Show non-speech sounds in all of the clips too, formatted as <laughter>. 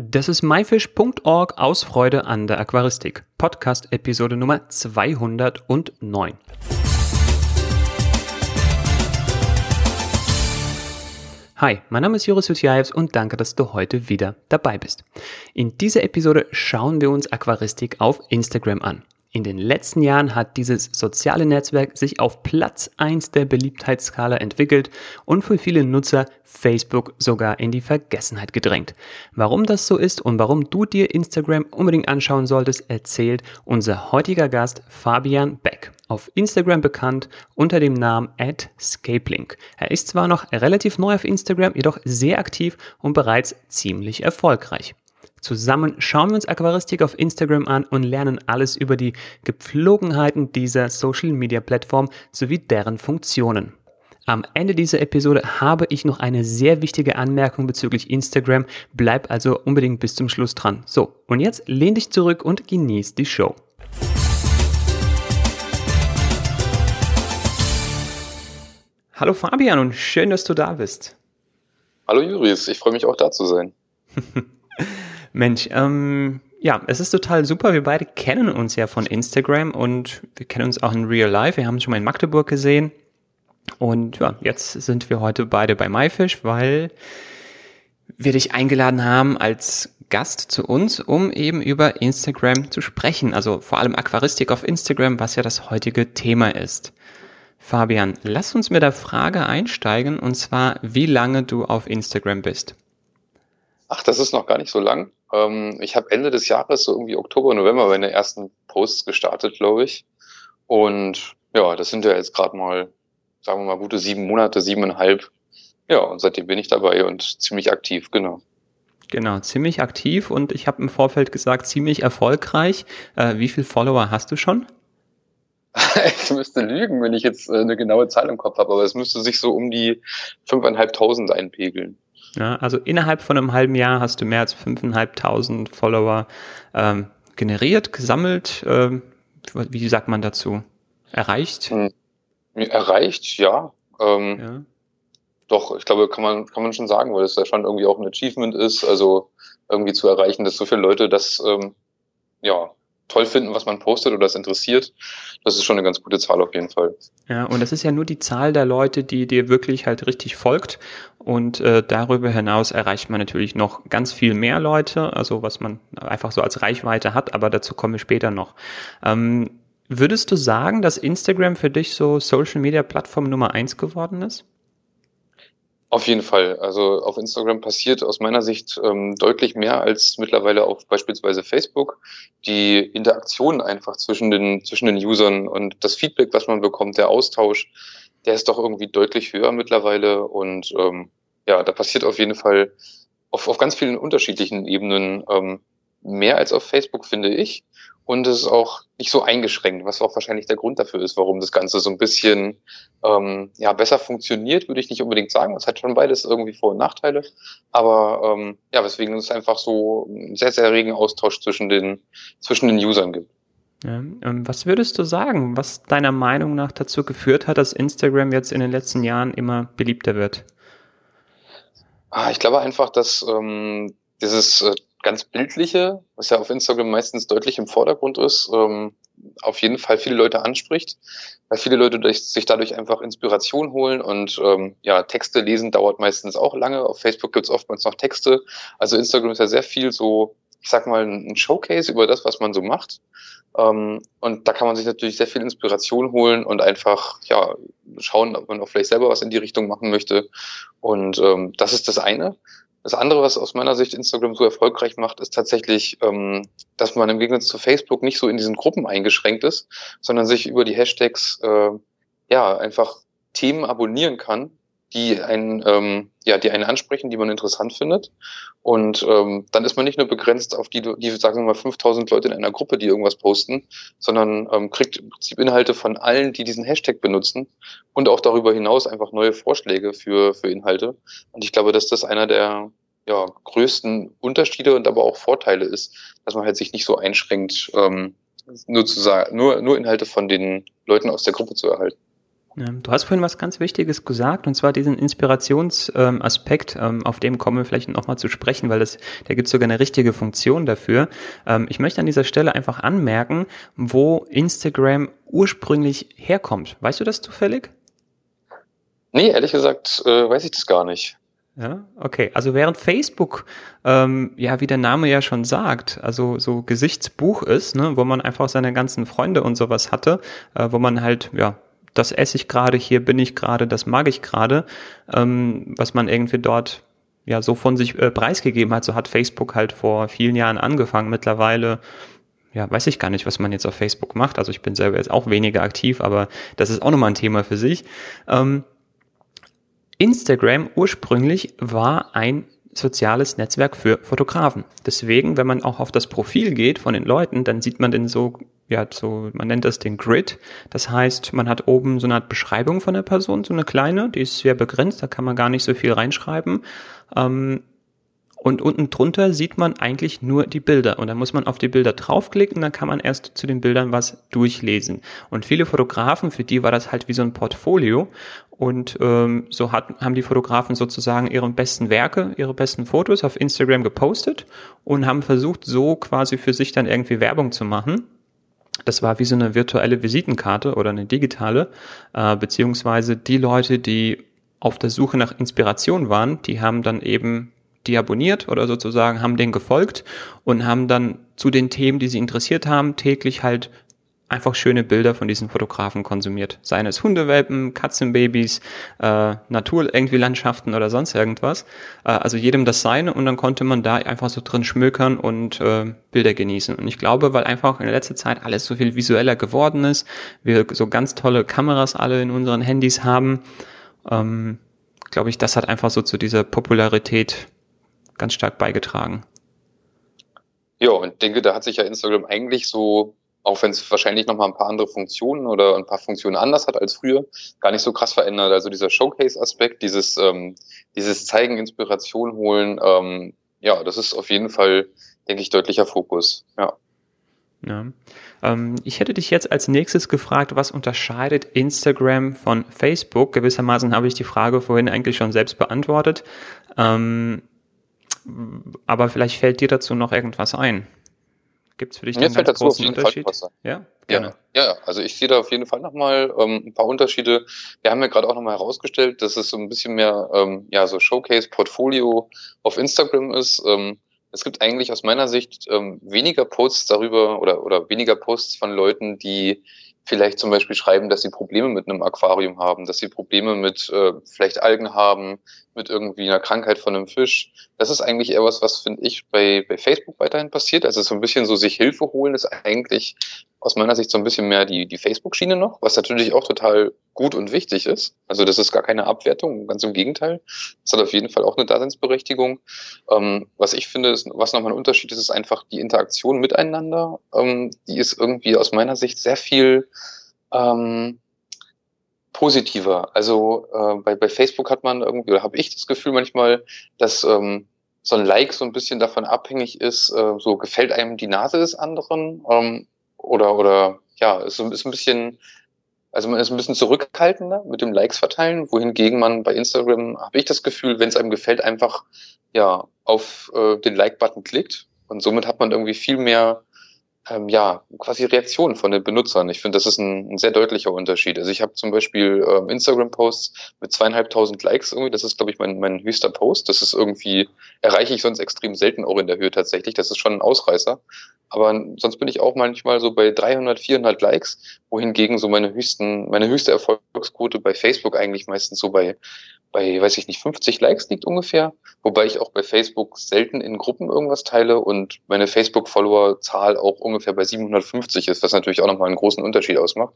Das ist myfish.org aus Freude an der Aquaristik. Podcast Episode Nummer 209. Hi, mein Name ist Joris Jutjaevs und danke, dass du heute wieder dabei bist. In dieser Episode schauen wir uns Aquaristik auf Instagram an. In den letzten Jahren hat dieses soziale Netzwerk sich auf Platz 1 der Beliebtheitsskala entwickelt und für viele Nutzer Facebook sogar in die Vergessenheit gedrängt. Warum das so ist und warum du dir Instagram unbedingt anschauen solltest, erzählt unser heutiger Gast Fabian Beck, auf Instagram bekannt unter dem Namen @scaplink. Er ist zwar noch relativ neu auf Instagram, jedoch sehr aktiv und bereits ziemlich erfolgreich. Zusammen schauen wir uns Aquaristik auf Instagram an und lernen alles über die Gepflogenheiten dieser Social-Media-Plattform sowie deren Funktionen. Am Ende dieser Episode habe ich noch eine sehr wichtige Anmerkung bezüglich Instagram. Bleib also unbedingt bis zum Schluss dran. So, und jetzt lehn dich zurück und genieß die Show. Hallo Fabian und schön, dass du da bist. Hallo Juris, ich freue mich auch da zu sein. <laughs> Mensch, ähm, ja, es ist total super. Wir beide kennen uns ja von Instagram und wir kennen uns auch in Real Life. Wir haben uns schon mal in Magdeburg gesehen. Und ja, jetzt sind wir heute beide bei MyFish, weil wir dich eingeladen haben als Gast zu uns, um eben über Instagram zu sprechen. Also vor allem Aquaristik auf Instagram, was ja das heutige Thema ist. Fabian, lass uns mit der Frage einsteigen, und zwar, wie lange du auf Instagram bist. Ach, das ist noch gar nicht so lang. Ähm, ich habe Ende des Jahres, so irgendwie Oktober, November, meine ersten Posts gestartet, glaube ich. Und ja, das sind ja jetzt gerade mal, sagen wir mal, gute sieben Monate, siebeneinhalb. Ja, und seitdem bin ich dabei und ziemlich aktiv, genau. Genau, ziemlich aktiv und ich habe im Vorfeld gesagt, ziemlich erfolgreich. Äh, wie viel Follower hast du schon? <laughs> ich müsste lügen, wenn ich jetzt äh, eine genaue Zahl im Kopf habe, aber es müsste sich so um die fünfeinhalbtausend einpegeln. Ja, also innerhalb von einem halben Jahr hast du mehr als 5.500 Follower ähm, generiert, gesammelt. Ähm, wie sagt man dazu? Erreicht? Hm. Erreicht, ja. Ähm, ja. Doch, ich glaube, kann man, kann man schon sagen, weil es ja schon irgendwie auch ein Achievement ist, also irgendwie zu erreichen, dass so viele Leute das ähm, ja, toll finden, was man postet oder es interessiert, das ist schon eine ganz gute Zahl auf jeden Fall. Ja, und das ist ja nur die Zahl der Leute, die dir wirklich halt richtig folgt. Und äh, darüber hinaus erreicht man natürlich noch ganz viel mehr Leute, also was man einfach so als Reichweite hat, aber dazu komme ich später noch. Ähm, würdest du sagen, dass Instagram für dich so Social Media Plattform Nummer eins geworden ist? Auf jeden Fall. Also auf Instagram passiert aus meiner Sicht ähm, deutlich mehr als mittlerweile auf beispielsweise Facebook. Die Interaktion einfach zwischen den, zwischen den Usern und das Feedback, was man bekommt, der Austausch, der ist doch irgendwie deutlich höher mittlerweile. Und ähm, ja, da passiert auf jeden Fall auf, auf ganz vielen unterschiedlichen Ebenen ähm, mehr als auf Facebook, finde ich. Und es ist auch nicht so eingeschränkt, was auch wahrscheinlich der Grund dafür ist, warum das Ganze so ein bisschen ähm, ja, besser funktioniert, würde ich nicht unbedingt sagen. Es hat schon beides irgendwie Vor- und Nachteile. Aber ähm, ja, weswegen es einfach so einen sehr, sehr regen Austausch zwischen den, zwischen den Usern gibt. Ja, was würdest du sagen, was deiner Meinung nach dazu geführt hat, dass Instagram jetzt in den letzten Jahren immer beliebter wird? Ah, ich glaube einfach, dass ähm, dieses äh, ganz bildliche, was ja auf Instagram meistens deutlich im Vordergrund ist, ähm, auf jeden Fall viele Leute anspricht, weil viele Leute durch, sich dadurch einfach Inspiration holen und ähm, ja, Texte lesen dauert meistens auch lange. Auf Facebook gibt's oftmals noch Texte. Also Instagram ist ja sehr viel so, ich sag mal, ein Showcase über das, was man so macht. Ähm, und da kann man sich natürlich sehr viel Inspiration holen und einfach ja schauen, ob man auch vielleicht selber was in die Richtung machen möchte. Und ähm, das ist das eine. Das andere, was aus meiner Sicht Instagram so erfolgreich macht, ist tatsächlich, ähm, dass man im Gegensatz zu Facebook nicht so in diesen Gruppen eingeschränkt ist, sondern sich über die Hashtags äh, ja einfach Themen abonnieren kann, die einen, ähm, ja, die einen ansprechen, die man interessant findet. Und ähm, dann ist man nicht nur begrenzt auf die, die sagen wir mal 5000 Leute in einer Gruppe, die irgendwas posten, sondern ähm, kriegt im Prinzip Inhalte von allen, die diesen Hashtag benutzen und auch darüber hinaus einfach neue Vorschläge für, für Inhalte. Und ich glaube, dass das einer der ja, größten Unterschiede und aber auch Vorteile ist, dass man halt sich nicht so einschränkt, ähm, nur zu sagen, nur, nur Inhalte von den Leuten aus der Gruppe zu erhalten. Du hast vorhin was ganz Wichtiges gesagt, und zwar diesen Inspirationsaspekt, ähm, auf dem kommen wir vielleicht nochmal zu sprechen, weil das, da gibt es sogar eine richtige Funktion dafür. Ähm, ich möchte an dieser Stelle einfach anmerken, wo Instagram ursprünglich herkommt. Weißt du das zufällig? Nee, ehrlich gesagt, äh, weiß ich das gar nicht. Ja, okay. Also während Facebook, ähm, ja, wie der Name ja schon sagt, also so Gesichtsbuch ist, ne, wo man einfach seine ganzen Freunde und sowas hatte, äh, wo man halt, ja, das esse ich gerade, hier bin ich gerade, das mag ich gerade, ähm, was man irgendwie dort ja so von sich äh, preisgegeben hat, so hat Facebook halt vor vielen Jahren angefangen. Mittlerweile ja, weiß ich gar nicht, was man jetzt auf Facebook macht. Also ich bin selber jetzt auch weniger aktiv, aber das ist auch nochmal ein Thema für sich. Ähm, Instagram ursprünglich war ein soziales Netzwerk für Fotografen. Deswegen, wenn man auch auf das Profil geht von den Leuten, dann sieht man den so, ja, so, man nennt das den Grid. Das heißt, man hat oben so eine Art Beschreibung von der Person, so eine kleine, die ist sehr begrenzt, da kann man gar nicht so viel reinschreiben. Ähm, und unten drunter sieht man eigentlich nur die Bilder. Und dann muss man auf die Bilder draufklicken, dann kann man erst zu den Bildern was durchlesen. Und viele Fotografen, für die war das halt wie so ein Portfolio. Und ähm, so hat, haben die Fotografen sozusagen ihre besten Werke, ihre besten Fotos auf Instagram gepostet und haben versucht, so quasi für sich dann irgendwie Werbung zu machen. Das war wie so eine virtuelle Visitenkarte oder eine digitale, äh, beziehungsweise die Leute, die auf der Suche nach Inspiration waren, die haben dann eben die abonniert oder sozusagen haben den gefolgt und haben dann zu den Themen, die sie interessiert haben, täglich halt einfach schöne Bilder von diesen Fotografen konsumiert. Seien es Hundewelpen, Katzenbabys, äh, Natur, irgendwie Landschaften oder sonst irgendwas. Äh, also jedem das seine und dann konnte man da einfach so drin schmökern und äh, Bilder genießen. Und ich glaube, weil einfach in der letzten Zeit alles so viel visueller geworden ist, wir so ganz tolle Kameras alle in unseren Handys haben, ähm, glaube ich, das hat einfach so zu dieser Popularität ganz stark beigetragen. Ja, und denke, da hat sich ja Instagram eigentlich so, auch wenn es wahrscheinlich noch mal ein paar andere Funktionen oder ein paar Funktionen anders hat als früher, gar nicht so krass verändert. Also dieser Showcase-Aspekt, dieses, ähm, dieses Zeigen, Inspiration holen, ähm, ja, das ist auf jeden Fall, denke ich, deutlicher Fokus. Ja. Ja. Ähm, ich hätte dich jetzt als nächstes gefragt, was unterscheidet Instagram von Facebook? Gewissermaßen habe ich die Frage vorhin eigentlich schon selbst beantwortet. Ähm, aber vielleicht fällt dir dazu noch irgendwas ein. Gibt es für dich Mir einen ganz großen Unterschied? Ja, gerne. Ja, ja, also ich sehe da auf jeden Fall nochmal ähm, ein paar Unterschiede. Wir haben ja gerade auch nochmal herausgestellt, dass es so ein bisschen mehr ähm, ja so Showcase-Portfolio auf Instagram ist. Ähm, es gibt eigentlich aus meiner Sicht ähm, weniger Posts darüber oder, oder weniger Posts von Leuten, die vielleicht zum Beispiel schreiben, dass sie Probleme mit einem Aquarium haben, dass sie Probleme mit äh, vielleicht Algen haben, mit irgendwie einer Krankheit von einem Fisch. Das ist eigentlich eher was, was finde ich bei, bei Facebook weiterhin passiert. Also so ein bisschen so sich Hilfe holen ist eigentlich aus meiner Sicht so ein bisschen mehr die, die Facebook-Schiene noch, was natürlich auch total gut und wichtig ist. Also das ist gar keine Abwertung, ganz im Gegenteil. Das hat auf jeden Fall auch eine Daseinsberechtigung. Ähm, was ich finde, ist, was nochmal ein Unterschied ist, ist einfach die Interaktion miteinander. Ähm, die ist irgendwie aus meiner Sicht sehr viel ähm, positiver. Also äh, bei, bei Facebook hat man irgendwie, oder habe ich das Gefühl manchmal, dass ähm, so ein Like so ein bisschen davon abhängig ist, äh, so gefällt einem die Nase des anderen ähm, oder oder ja, ist, ist ein bisschen, also man ist ein bisschen zurückhaltender mit dem Likes verteilen, wohingegen man bei Instagram, habe ich das Gefühl, wenn es einem gefällt, einfach ja auf äh, den Like-Button klickt und somit hat man irgendwie viel mehr ähm, ja, quasi Reaktionen von den Benutzern. Ich finde, das ist ein, ein, sehr deutlicher Unterschied. Also ich habe zum Beispiel ähm, Instagram-Posts mit zweieinhalbtausend Likes irgendwie. Das ist, glaube ich, mein, mein höchster Post. Das ist irgendwie, erreiche ich sonst extrem selten auch in der Höhe tatsächlich. Das ist schon ein Ausreißer. Aber sonst bin ich auch manchmal so bei 300, 400 Likes, wohingegen so meine höchsten, meine höchste Erfolgsquote bei Facebook eigentlich meistens so bei bei, weiß ich nicht, 50 Likes liegt ungefähr, wobei ich auch bei Facebook selten in Gruppen irgendwas teile und meine Facebook-Follower-Zahl auch ungefähr bei 750 ist, was natürlich auch nochmal einen großen Unterschied ausmacht.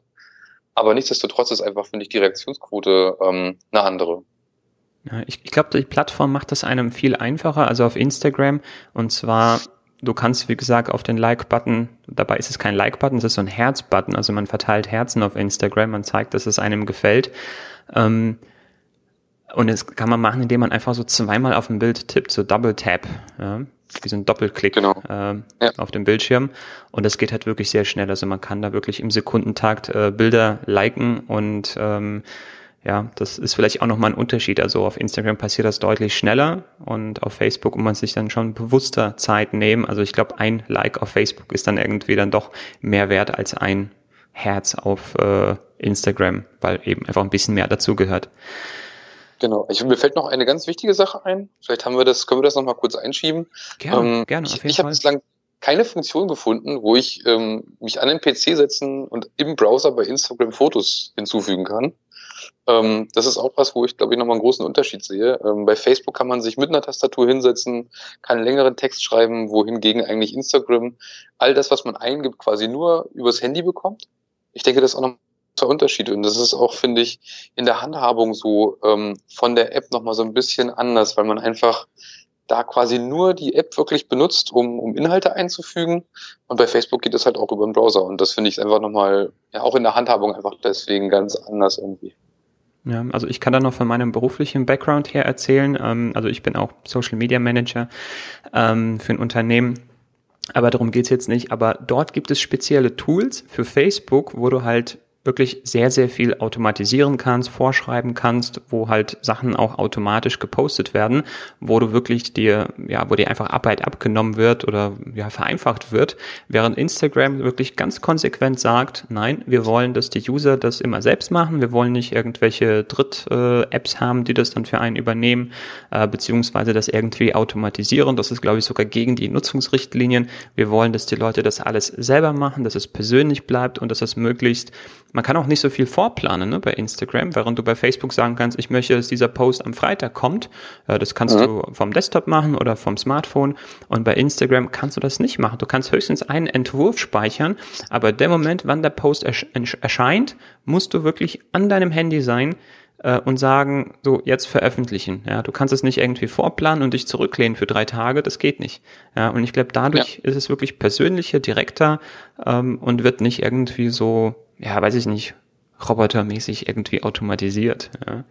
Aber nichtsdestotrotz ist einfach, finde ich, die Reaktionsquote ähm, eine andere. Ich ich glaube, die Plattform macht das einem viel einfacher, also auf Instagram. Und zwar, du kannst, wie gesagt, auf den Like-Button, dabei ist es kein Like-Button, es ist so ein Herz-Button, also man verteilt Herzen auf Instagram, man zeigt, dass es einem gefällt. Ähm, Und das kann man machen, indem man einfach so zweimal auf ein Bild tippt, so Double Tap. Ja? wie so ein Doppelklick genau. äh, ja. auf dem Bildschirm. Und das geht halt wirklich sehr schnell. Also man kann da wirklich im Sekundentakt äh, Bilder liken und ähm, ja, das ist vielleicht auch nochmal ein Unterschied. Also auf Instagram passiert das deutlich schneller und auf Facebook muss man sich dann schon bewusster Zeit nehmen. Also ich glaube, ein Like auf Facebook ist dann irgendwie dann doch mehr wert als ein Herz auf äh, Instagram, weil eben einfach ein bisschen mehr dazugehört. Genau. Ich, mir fällt noch eine ganz wichtige Sache ein. Vielleicht haben wir das, können wir das nochmal kurz einschieben. Gerne, ähm, gerne. ich ich habe bislang keine Funktion gefunden, wo ich ähm, mich an den PC setzen und im Browser bei Instagram Fotos hinzufügen kann. Ähm, das ist auch was, wo ich glaube ich nochmal einen großen Unterschied sehe. Ähm, bei Facebook kann man sich mit einer Tastatur hinsetzen, kann längeren Text schreiben, wohingegen eigentlich Instagram all das, was man eingibt, quasi nur übers Handy bekommt. Ich denke, das ist auch noch ein Unterschied und das ist auch, finde ich, in der Handhabung so ähm, von der App nochmal so ein bisschen anders, weil man einfach da quasi nur die App wirklich benutzt, um, um Inhalte einzufügen. Und bei Facebook geht es halt auch über den Browser. Und das finde ich einfach nochmal, ja, auch in der Handhabung einfach deswegen ganz anders irgendwie. Ja, also ich kann da noch von meinem beruflichen Background her erzählen. Ähm, also ich bin auch Social Media Manager ähm, für ein Unternehmen. Aber darum geht's jetzt nicht. Aber dort gibt es spezielle Tools für Facebook, wo du halt wirklich sehr, sehr viel automatisieren kannst, vorschreiben kannst, wo halt Sachen auch automatisch gepostet werden, wo du wirklich dir, ja, wo dir einfach Arbeit abgenommen wird oder ja, vereinfacht wird, während Instagram wirklich ganz konsequent sagt, nein, wir wollen, dass die User das immer selbst machen, wir wollen nicht irgendwelche Dritt-Apps haben, die das dann für einen übernehmen, äh, beziehungsweise das irgendwie automatisieren. Das ist, glaube ich, sogar gegen die Nutzungsrichtlinien. Wir wollen, dass die Leute das alles selber machen, dass es persönlich bleibt und dass es möglichst man kann auch nicht so viel vorplanen ne, bei Instagram, während du bei Facebook sagen kannst, ich möchte, dass dieser Post am Freitag kommt. Äh, das kannst ja. du vom Desktop machen oder vom Smartphone. Und bei Instagram kannst du das nicht machen. Du kannst höchstens einen Entwurf speichern, aber der Moment, wann der Post ersch erscheint, musst du wirklich an deinem Handy sein äh, und sagen, so jetzt veröffentlichen. Ja, du kannst es nicht irgendwie vorplanen und dich zurücklehnen für drei Tage, das geht nicht. Ja, und ich glaube, dadurch ja. ist es wirklich persönlicher, direkter ähm, und wird nicht irgendwie so ja, weiß ich nicht, robotermäßig irgendwie automatisiert. Ja.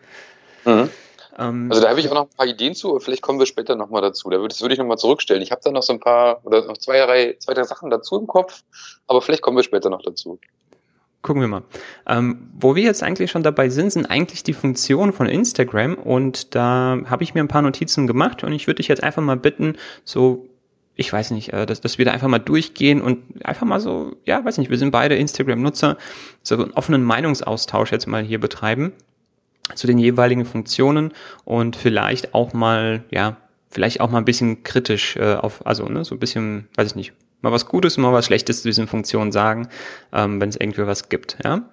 Mhm. Ähm, also da habe ich auch noch ein paar Ideen zu, vielleicht kommen wir später nochmal dazu. Da würde, das würde ich nochmal zurückstellen. Ich habe da noch so ein paar oder noch zwei, drei, zwei, drei Sachen dazu im Kopf, aber vielleicht kommen wir später noch dazu. Gucken wir mal. Ähm, wo wir jetzt eigentlich schon dabei sind, sind eigentlich die Funktionen von Instagram und da habe ich mir ein paar Notizen gemacht und ich würde dich jetzt einfach mal bitten, so ich weiß nicht, äh, dass, dass wir da einfach mal durchgehen und einfach mal so, ja, weiß nicht, wir sind beide Instagram-Nutzer, so einen offenen Meinungsaustausch jetzt mal hier betreiben zu den jeweiligen Funktionen und vielleicht auch mal, ja, vielleicht auch mal ein bisschen kritisch äh, auf, also ne, so ein bisschen, weiß ich nicht, mal was Gutes mal was Schlechtes zu diesen Funktionen sagen, ähm, wenn es irgendwie was gibt, ja.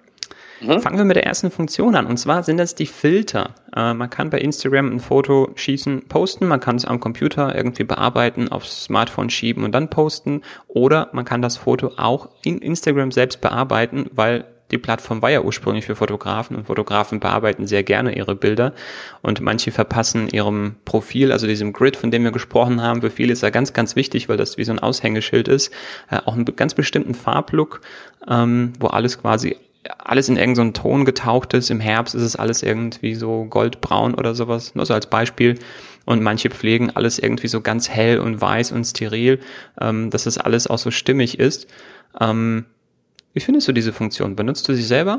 Mhm. Fangen wir mit der ersten Funktion an. Und zwar sind das die Filter. Äh, man kann bei Instagram ein Foto schießen, posten. Man kann es am Computer irgendwie bearbeiten, aufs Smartphone schieben und dann posten. Oder man kann das Foto auch in Instagram selbst bearbeiten, weil die Plattform war ja ursprünglich für Fotografen und Fotografen bearbeiten sehr gerne ihre Bilder und manche verpassen ihrem Profil, also diesem Grid, von dem wir gesprochen haben. Für viele ist er ganz, ganz wichtig, weil das wie so ein Aushängeschild ist, äh, auch einen ganz bestimmten Farblook, ähm, wo alles quasi alles in irgendeinen so Ton getaucht ist. Im Herbst ist es alles irgendwie so goldbraun oder sowas, nur so als Beispiel. Und manche pflegen alles irgendwie so ganz hell und weiß und steril, ähm, dass das alles auch so stimmig ist. Ähm, wie findest du diese Funktion? Benutzt du sie selber?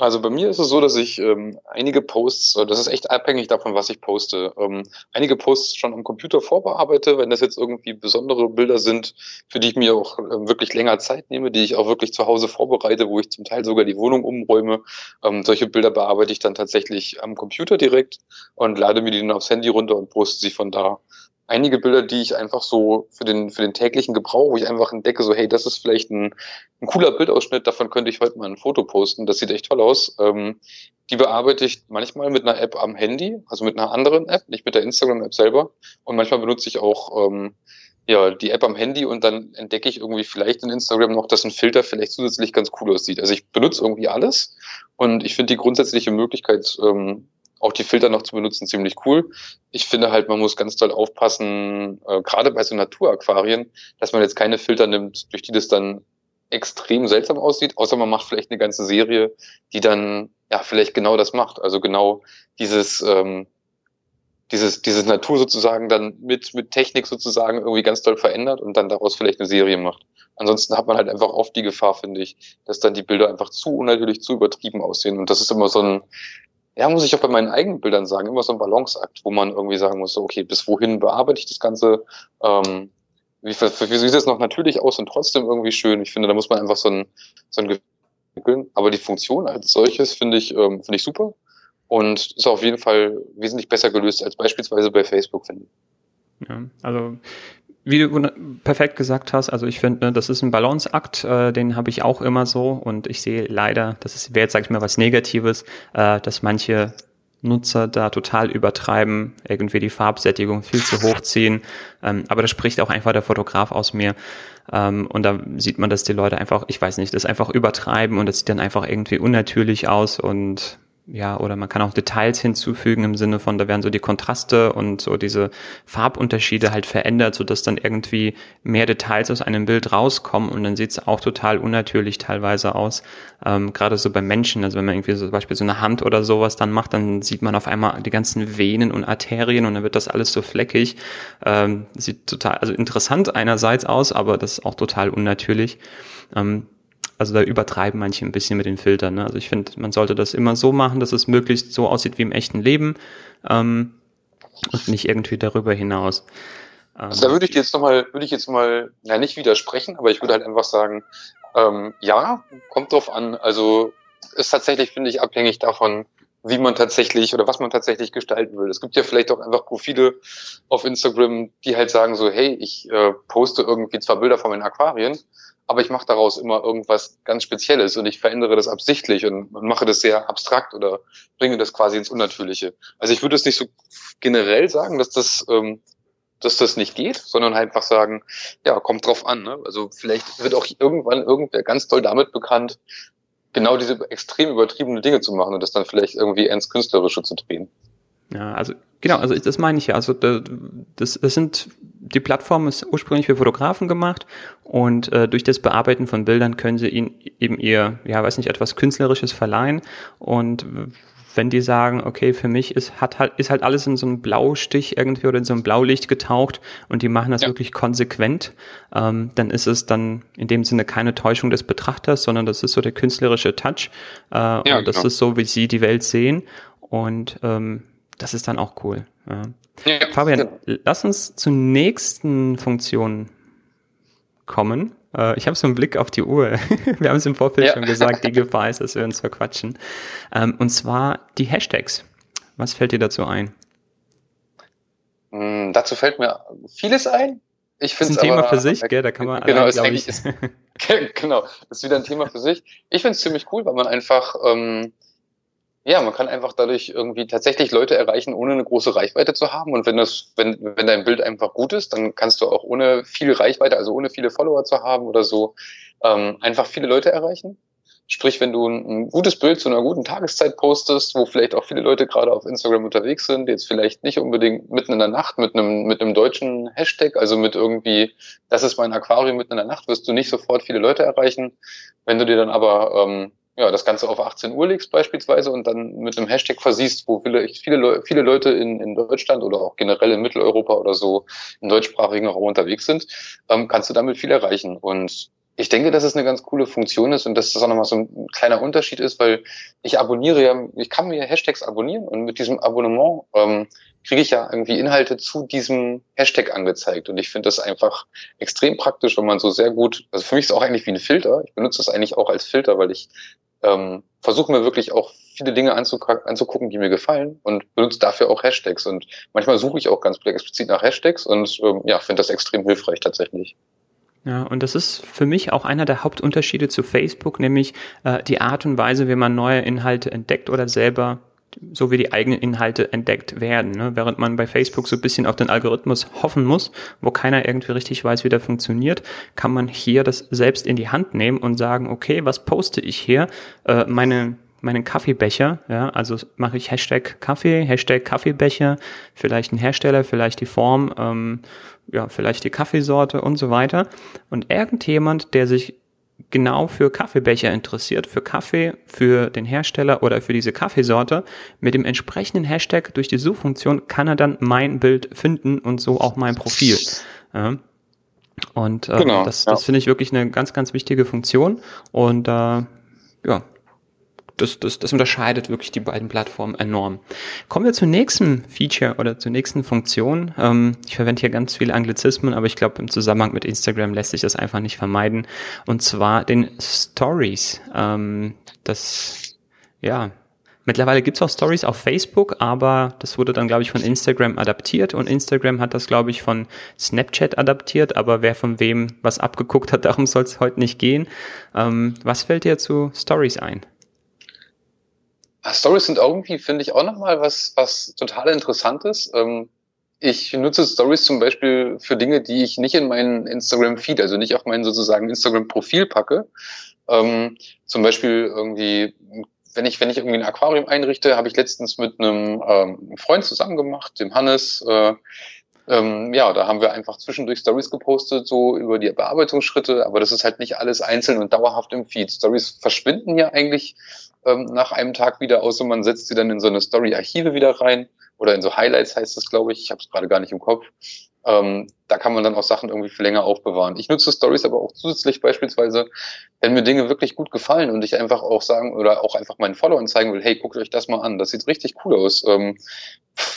Also bei mir ist es so, dass ich ähm, einige Posts, äh, das ist echt abhängig davon, was ich poste, ähm, einige Posts schon am Computer vorbearbeite, wenn das jetzt irgendwie besondere Bilder sind, für die ich mir auch ähm, wirklich länger Zeit nehme, die ich auch wirklich zu Hause vorbereite, wo ich zum Teil sogar die Wohnung umräume. Ähm, solche Bilder bearbeite ich dann tatsächlich am Computer direkt und lade mir die dann aufs Handy runter und poste sie von da einige Bilder, die ich einfach so für den, für den täglichen Gebrauch, wo ich einfach entdecke, so, hey, das ist vielleicht ein, ein cooler Bildausschnitt, davon könnte ich heute mal ein Foto posten, das sieht echt toll aus. Ähm, die bearbeite ich manchmal mit einer App am Handy, also mit einer anderen App, nicht mit der Instagram-App selber. Und manchmal benutze ich auch ähm, ja, die App am Handy und dann entdecke ich irgendwie vielleicht in Instagram noch, dass ein Filter vielleicht zusätzlich ganz cool aussieht. Also ich benutze irgendwie alles und ich finde die grundsätzliche Möglichkeit, ähm, auch die Filter noch zu benutzen, ziemlich cool. Ich finde halt, man muss ganz doll aufpassen, äh, gerade bei so Naturaquarien, dass man jetzt keine Filter nimmt, durch die das dann extrem seltsam aussieht, außer man macht vielleicht eine ganze Serie, die dann ja vielleicht genau das macht. Also genau dieses ähm, dieses, dieses Natur sozusagen dann mit, mit Technik sozusagen irgendwie ganz toll verändert und dann daraus vielleicht eine Serie macht. Ansonsten hat man halt einfach oft die Gefahr, finde ich, dass dann die Bilder einfach zu unnatürlich, zu übertrieben aussehen. Und das ist immer so ein, ja, muss ich auch bei meinen eigenen Bildern sagen, immer so ein Balanceakt, wo man irgendwie sagen muss, so, okay, bis wohin bearbeite ich das Ganze? Ähm, wie, wie sieht es noch natürlich aus und trotzdem irgendwie schön? Ich finde, da muss man einfach so ein, so ein entwickeln. Aber die Funktion als solches finde ich, ähm, finde ich super und ist auf jeden Fall wesentlich besser gelöst als beispielsweise bei Facebook, finde ich. Ja, also wie du perfekt gesagt hast, also ich finde, ne, das ist ein Balanceakt, äh, den habe ich auch immer so und ich sehe leider, das wäre jetzt, sag ich mal, was Negatives, äh, dass manche Nutzer da total übertreiben, irgendwie die Farbsättigung viel zu hoch ziehen. Ähm, aber das spricht auch einfach der Fotograf aus mir. Ähm, und da sieht man, dass die Leute einfach, ich weiß nicht, das einfach übertreiben und das sieht dann einfach irgendwie unnatürlich aus und ja, oder man kann auch Details hinzufügen im Sinne von, da werden so die Kontraste und so diese Farbunterschiede halt verändert, so dass dann irgendwie mehr Details aus einem Bild rauskommen und dann sieht es auch total unnatürlich teilweise aus. Ähm, Gerade so bei Menschen, also wenn man irgendwie so zum Beispiel so eine Hand oder sowas dann macht, dann sieht man auf einmal die ganzen Venen und Arterien und dann wird das alles so fleckig. Ähm, sieht total, also interessant einerseits aus, aber das ist auch total unnatürlich. Ähm, also da übertreiben manche ein bisschen mit den Filtern. Ne? Also ich finde, man sollte das immer so machen, dass es möglichst so aussieht wie im echten Leben ähm, und nicht irgendwie darüber hinaus. Also da würde ich jetzt nochmal, würde ich jetzt mal, ja nicht widersprechen, aber ich würde halt einfach sagen, ähm, ja, kommt drauf an. Also ist tatsächlich, finde ich, abhängig davon, wie man tatsächlich oder was man tatsächlich gestalten will. Es gibt ja vielleicht auch einfach Profile auf Instagram, die halt sagen so, hey, ich äh, poste irgendwie zwar Bilder von meinen Aquarien, aber ich mache daraus immer irgendwas ganz Spezielles und ich verändere das absichtlich und, mache das sehr abstrakt oder bringe das quasi ins Unnatürliche. Also ich würde es nicht so generell sagen, dass das, ähm, dass das nicht geht, sondern halt einfach sagen, ja, kommt drauf an. Ne? Also vielleicht wird auch irgendwann irgendwer ganz toll damit bekannt, genau diese extrem übertriebene Dinge zu machen und das dann vielleicht irgendwie ins Künstlerische zu drehen. Ja, also genau, also das meine ich ja. Also das, das sind die Plattform ist ursprünglich für Fotografen gemacht und äh, durch das Bearbeiten von Bildern können sie ihnen eben ihr, ja, weiß nicht, etwas Künstlerisches verleihen und wenn die sagen, okay, für mich ist, hat halt, ist halt alles in so einem Blaustich irgendwie oder in so einem Blaulicht getaucht und die machen das ja. wirklich konsequent, ähm, dann ist es dann in dem Sinne keine Täuschung des Betrachters, sondern das ist so der künstlerische Touch äh, ja, und das genau. ist so, wie sie die Welt sehen und ähm, das ist dann auch cool. Ja. Ja, Fabian, genau. lass uns zur nächsten Funktion kommen. Äh, ich habe so einen Blick auf die Uhr. <laughs> wir haben es im Vorfeld ja. schon gesagt, die Gefahr ist, dass wir uns verquatschen. Ähm, und zwar die Hashtags. Was fällt dir dazu ein? Mm, dazu fällt mir vieles ein. Ich finde es ein Thema aber, für sich, gell? Da kann man genau, allein, ist ich, ist, <laughs> genau, das ist wieder ein Thema für sich. Ich finde es ziemlich cool, weil man einfach ähm, ja, man kann einfach dadurch irgendwie tatsächlich Leute erreichen, ohne eine große Reichweite zu haben. Und wenn das, wenn, wenn dein Bild einfach gut ist, dann kannst du auch ohne viel Reichweite, also ohne viele Follower zu haben oder so, ähm, einfach viele Leute erreichen. Sprich, wenn du ein, gutes Bild zu einer guten Tageszeit postest, wo vielleicht auch viele Leute gerade auf Instagram unterwegs sind, jetzt vielleicht nicht unbedingt mitten in der Nacht mit einem, mit einem deutschen Hashtag, also mit irgendwie, das ist mein Aquarium mitten in der Nacht, wirst du nicht sofort viele Leute erreichen. Wenn du dir dann aber ähm, ja, das Ganze auf 18 Uhr legst beispielsweise und dann mit einem Hashtag versiehst, wo vielleicht viele, Le viele Leute in, in Deutschland oder auch generell in Mitteleuropa oder so im deutschsprachigen Raum unterwegs sind, ähm, kannst du damit viel erreichen. Und ich denke, dass es eine ganz coole Funktion ist und dass das auch nochmal so ein kleiner Unterschied ist, weil ich abonniere ja, ich kann mir Hashtags abonnieren und mit diesem Abonnement ähm, kriege ich ja irgendwie Inhalte zu diesem Hashtag angezeigt. Und ich finde das einfach extrem praktisch, wenn man so sehr gut, also für mich ist es auch eigentlich wie ein Filter. Ich benutze das eigentlich auch als Filter, weil ich ähm, versuche mir wirklich auch viele Dinge anzugucken, die mir gefallen und benutze dafür auch Hashtags. Und manchmal suche ich auch ganz explizit nach Hashtags und ähm, ja, finde das extrem hilfreich tatsächlich. Ja, und das ist für mich auch einer der Hauptunterschiede zu Facebook, nämlich äh, die Art und Weise, wie man neue Inhalte entdeckt oder selber so wie die eigenen Inhalte entdeckt werden. Ne? Während man bei Facebook so ein bisschen auf den Algorithmus hoffen muss, wo keiner irgendwie richtig weiß, wie der funktioniert, kann man hier das selbst in die Hand nehmen und sagen, okay, was poste ich hier? Äh, meine meinen Kaffeebecher, ja, also mache ich Hashtag Kaffee, Hashtag Kaffeebecher, vielleicht ein Hersteller, vielleicht die Form, ähm, ja, vielleicht die Kaffeesorte und so weiter. Und irgendjemand, der sich genau für Kaffeebecher interessiert, für Kaffee, für den Hersteller oder für diese Kaffeesorte, mit dem entsprechenden Hashtag durch die Suchfunktion kann er dann mein Bild finden und so auch mein Profil. Ja. Und äh, genau, das, das ja. finde ich wirklich eine ganz, ganz wichtige Funktion. Und äh, ja, das, das, das unterscheidet wirklich die beiden Plattformen enorm. Kommen wir zum nächsten Feature oder zur nächsten Funktion. Ähm, ich verwende hier ganz viele Anglizismen, aber ich glaube, im Zusammenhang mit Instagram lässt sich das einfach nicht vermeiden. Und zwar den Stories. Ähm, das, ja, Mittlerweile gibt's auch Stories auf Facebook, aber das wurde dann, glaube ich, von Instagram adaptiert und Instagram hat das, glaube ich, von Snapchat adaptiert, aber wer von wem was abgeguckt hat, <laughs> darum soll es heute nicht gehen. Ähm, was fällt dir zu Stories ein? Ah, Stories sind irgendwie, finde ich, auch nochmal was, was total Interessantes. Ähm, ich nutze Stories zum Beispiel für Dinge, die ich nicht in meinen Instagram-Feed, also nicht auf meinen sozusagen Instagram-Profil packe. Ähm, zum Beispiel irgendwie, wenn ich, wenn ich irgendwie ein Aquarium einrichte, habe ich letztens mit einem ähm, Freund zusammen gemacht, dem Hannes, äh, ähm, ja, da haben wir einfach zwischendurch Stories gepostet, so über die Bearbeitungsschritte, aber das ist halt nicht alles einzeln und dauerhaft im Feed. Stories verschwinden ja eigentlich ähm, nach einem Tag wieder, außer man setzt sie dann in so eine Story-Archive wieder rein oder in so Highlights heißt es, glaube ich. Ich habe es gerade gar nicht im Kopf. Ähm, da kann man dann auch Sachen irgendwie für länger aufbewahren. Ich nutze Stories aber auch zusätzlich beispielsweise, wenn mir Dinge wirklich gut gefallen und ich einfach auch sagen oder auch einfach meinen Followern zeigen will, hey, guckt euch das mal an, das sieht richtig cool aus. Ähm,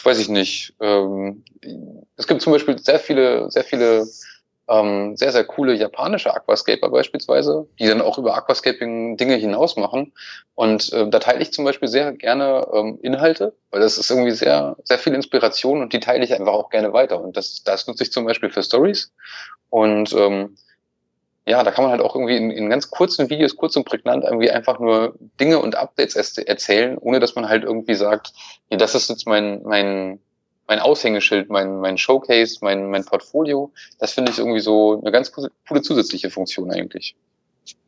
weiß ich nicht. Ähm, es gibt zum Beispiel sehr viele, sehr viele ähm, sehr, sehr coole japanische Aquascaper beispielsweise, die dann auch über Aquascaping Dinge hinaus machen. Und äh, da teile ich zum Beispiel sehr gerne ähm, Inhalte, weil das ist irgendwie sehr, sehr viel Inspiration und die teile ich einfach auch gerne weiter. Und das, das nutze ich zum Beispiel für Stories. Und ähm, ja, da kann man halt auch irgendwie in, in ganz kurzen Videos, kurz und prägnant, irgendwie einfach nur Dinge und Updates erzählen, ohne dass man halt irgendwie sagt, ja, das ist jetzt mein, mein, mein Aushängeschild, mein, mein Showcase, mein, mein Portfolio. Das finde ich irgendwie so eine ganz coole zusätzliche Funktion eigentlich.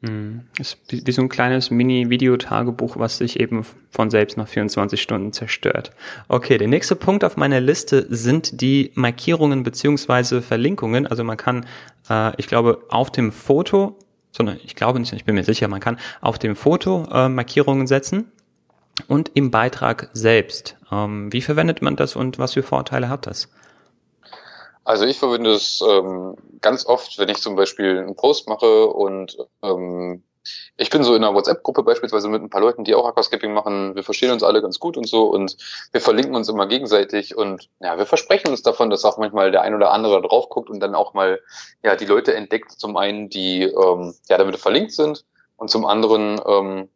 Mhm. Ist wie, so ein kleines Mini-Videotagebuch, was sich eben von selbst nach 24 Stunden zerstört. Okay, der nächste Punkt auf meiner Liste sind die Markierungen beziehungsweise Verlinkungen. Also man kann, äh, ich glaube, auf dem Foto, sondern ich glaube nicht, ich bin mir sicher, man kann auf dem Foto äh, Markierungen setzen und im Beitrag selbst. Ähm, wie verwendet man das und was für Vorteile hat das? Also ich verwende es ähm, ganz oft, wenn ich zum Beispiel einen Post mache und ähm, ich bin so in einer WhatsApp-Gruppe beispielsweise mit ein paar Leuten, die auch Aquascaping machen. Wir verstehen uns alle ganz gut und so und wir verlinken uns immer gegenseitig und ja, wir versprechen uns davon, dass auch manchmal der ein oder andere da drauf guckt und dann auch mal ja die Leute entdeckt. Zum einen, die ähm, ja damit verlinkt sind und zum anderen ähm,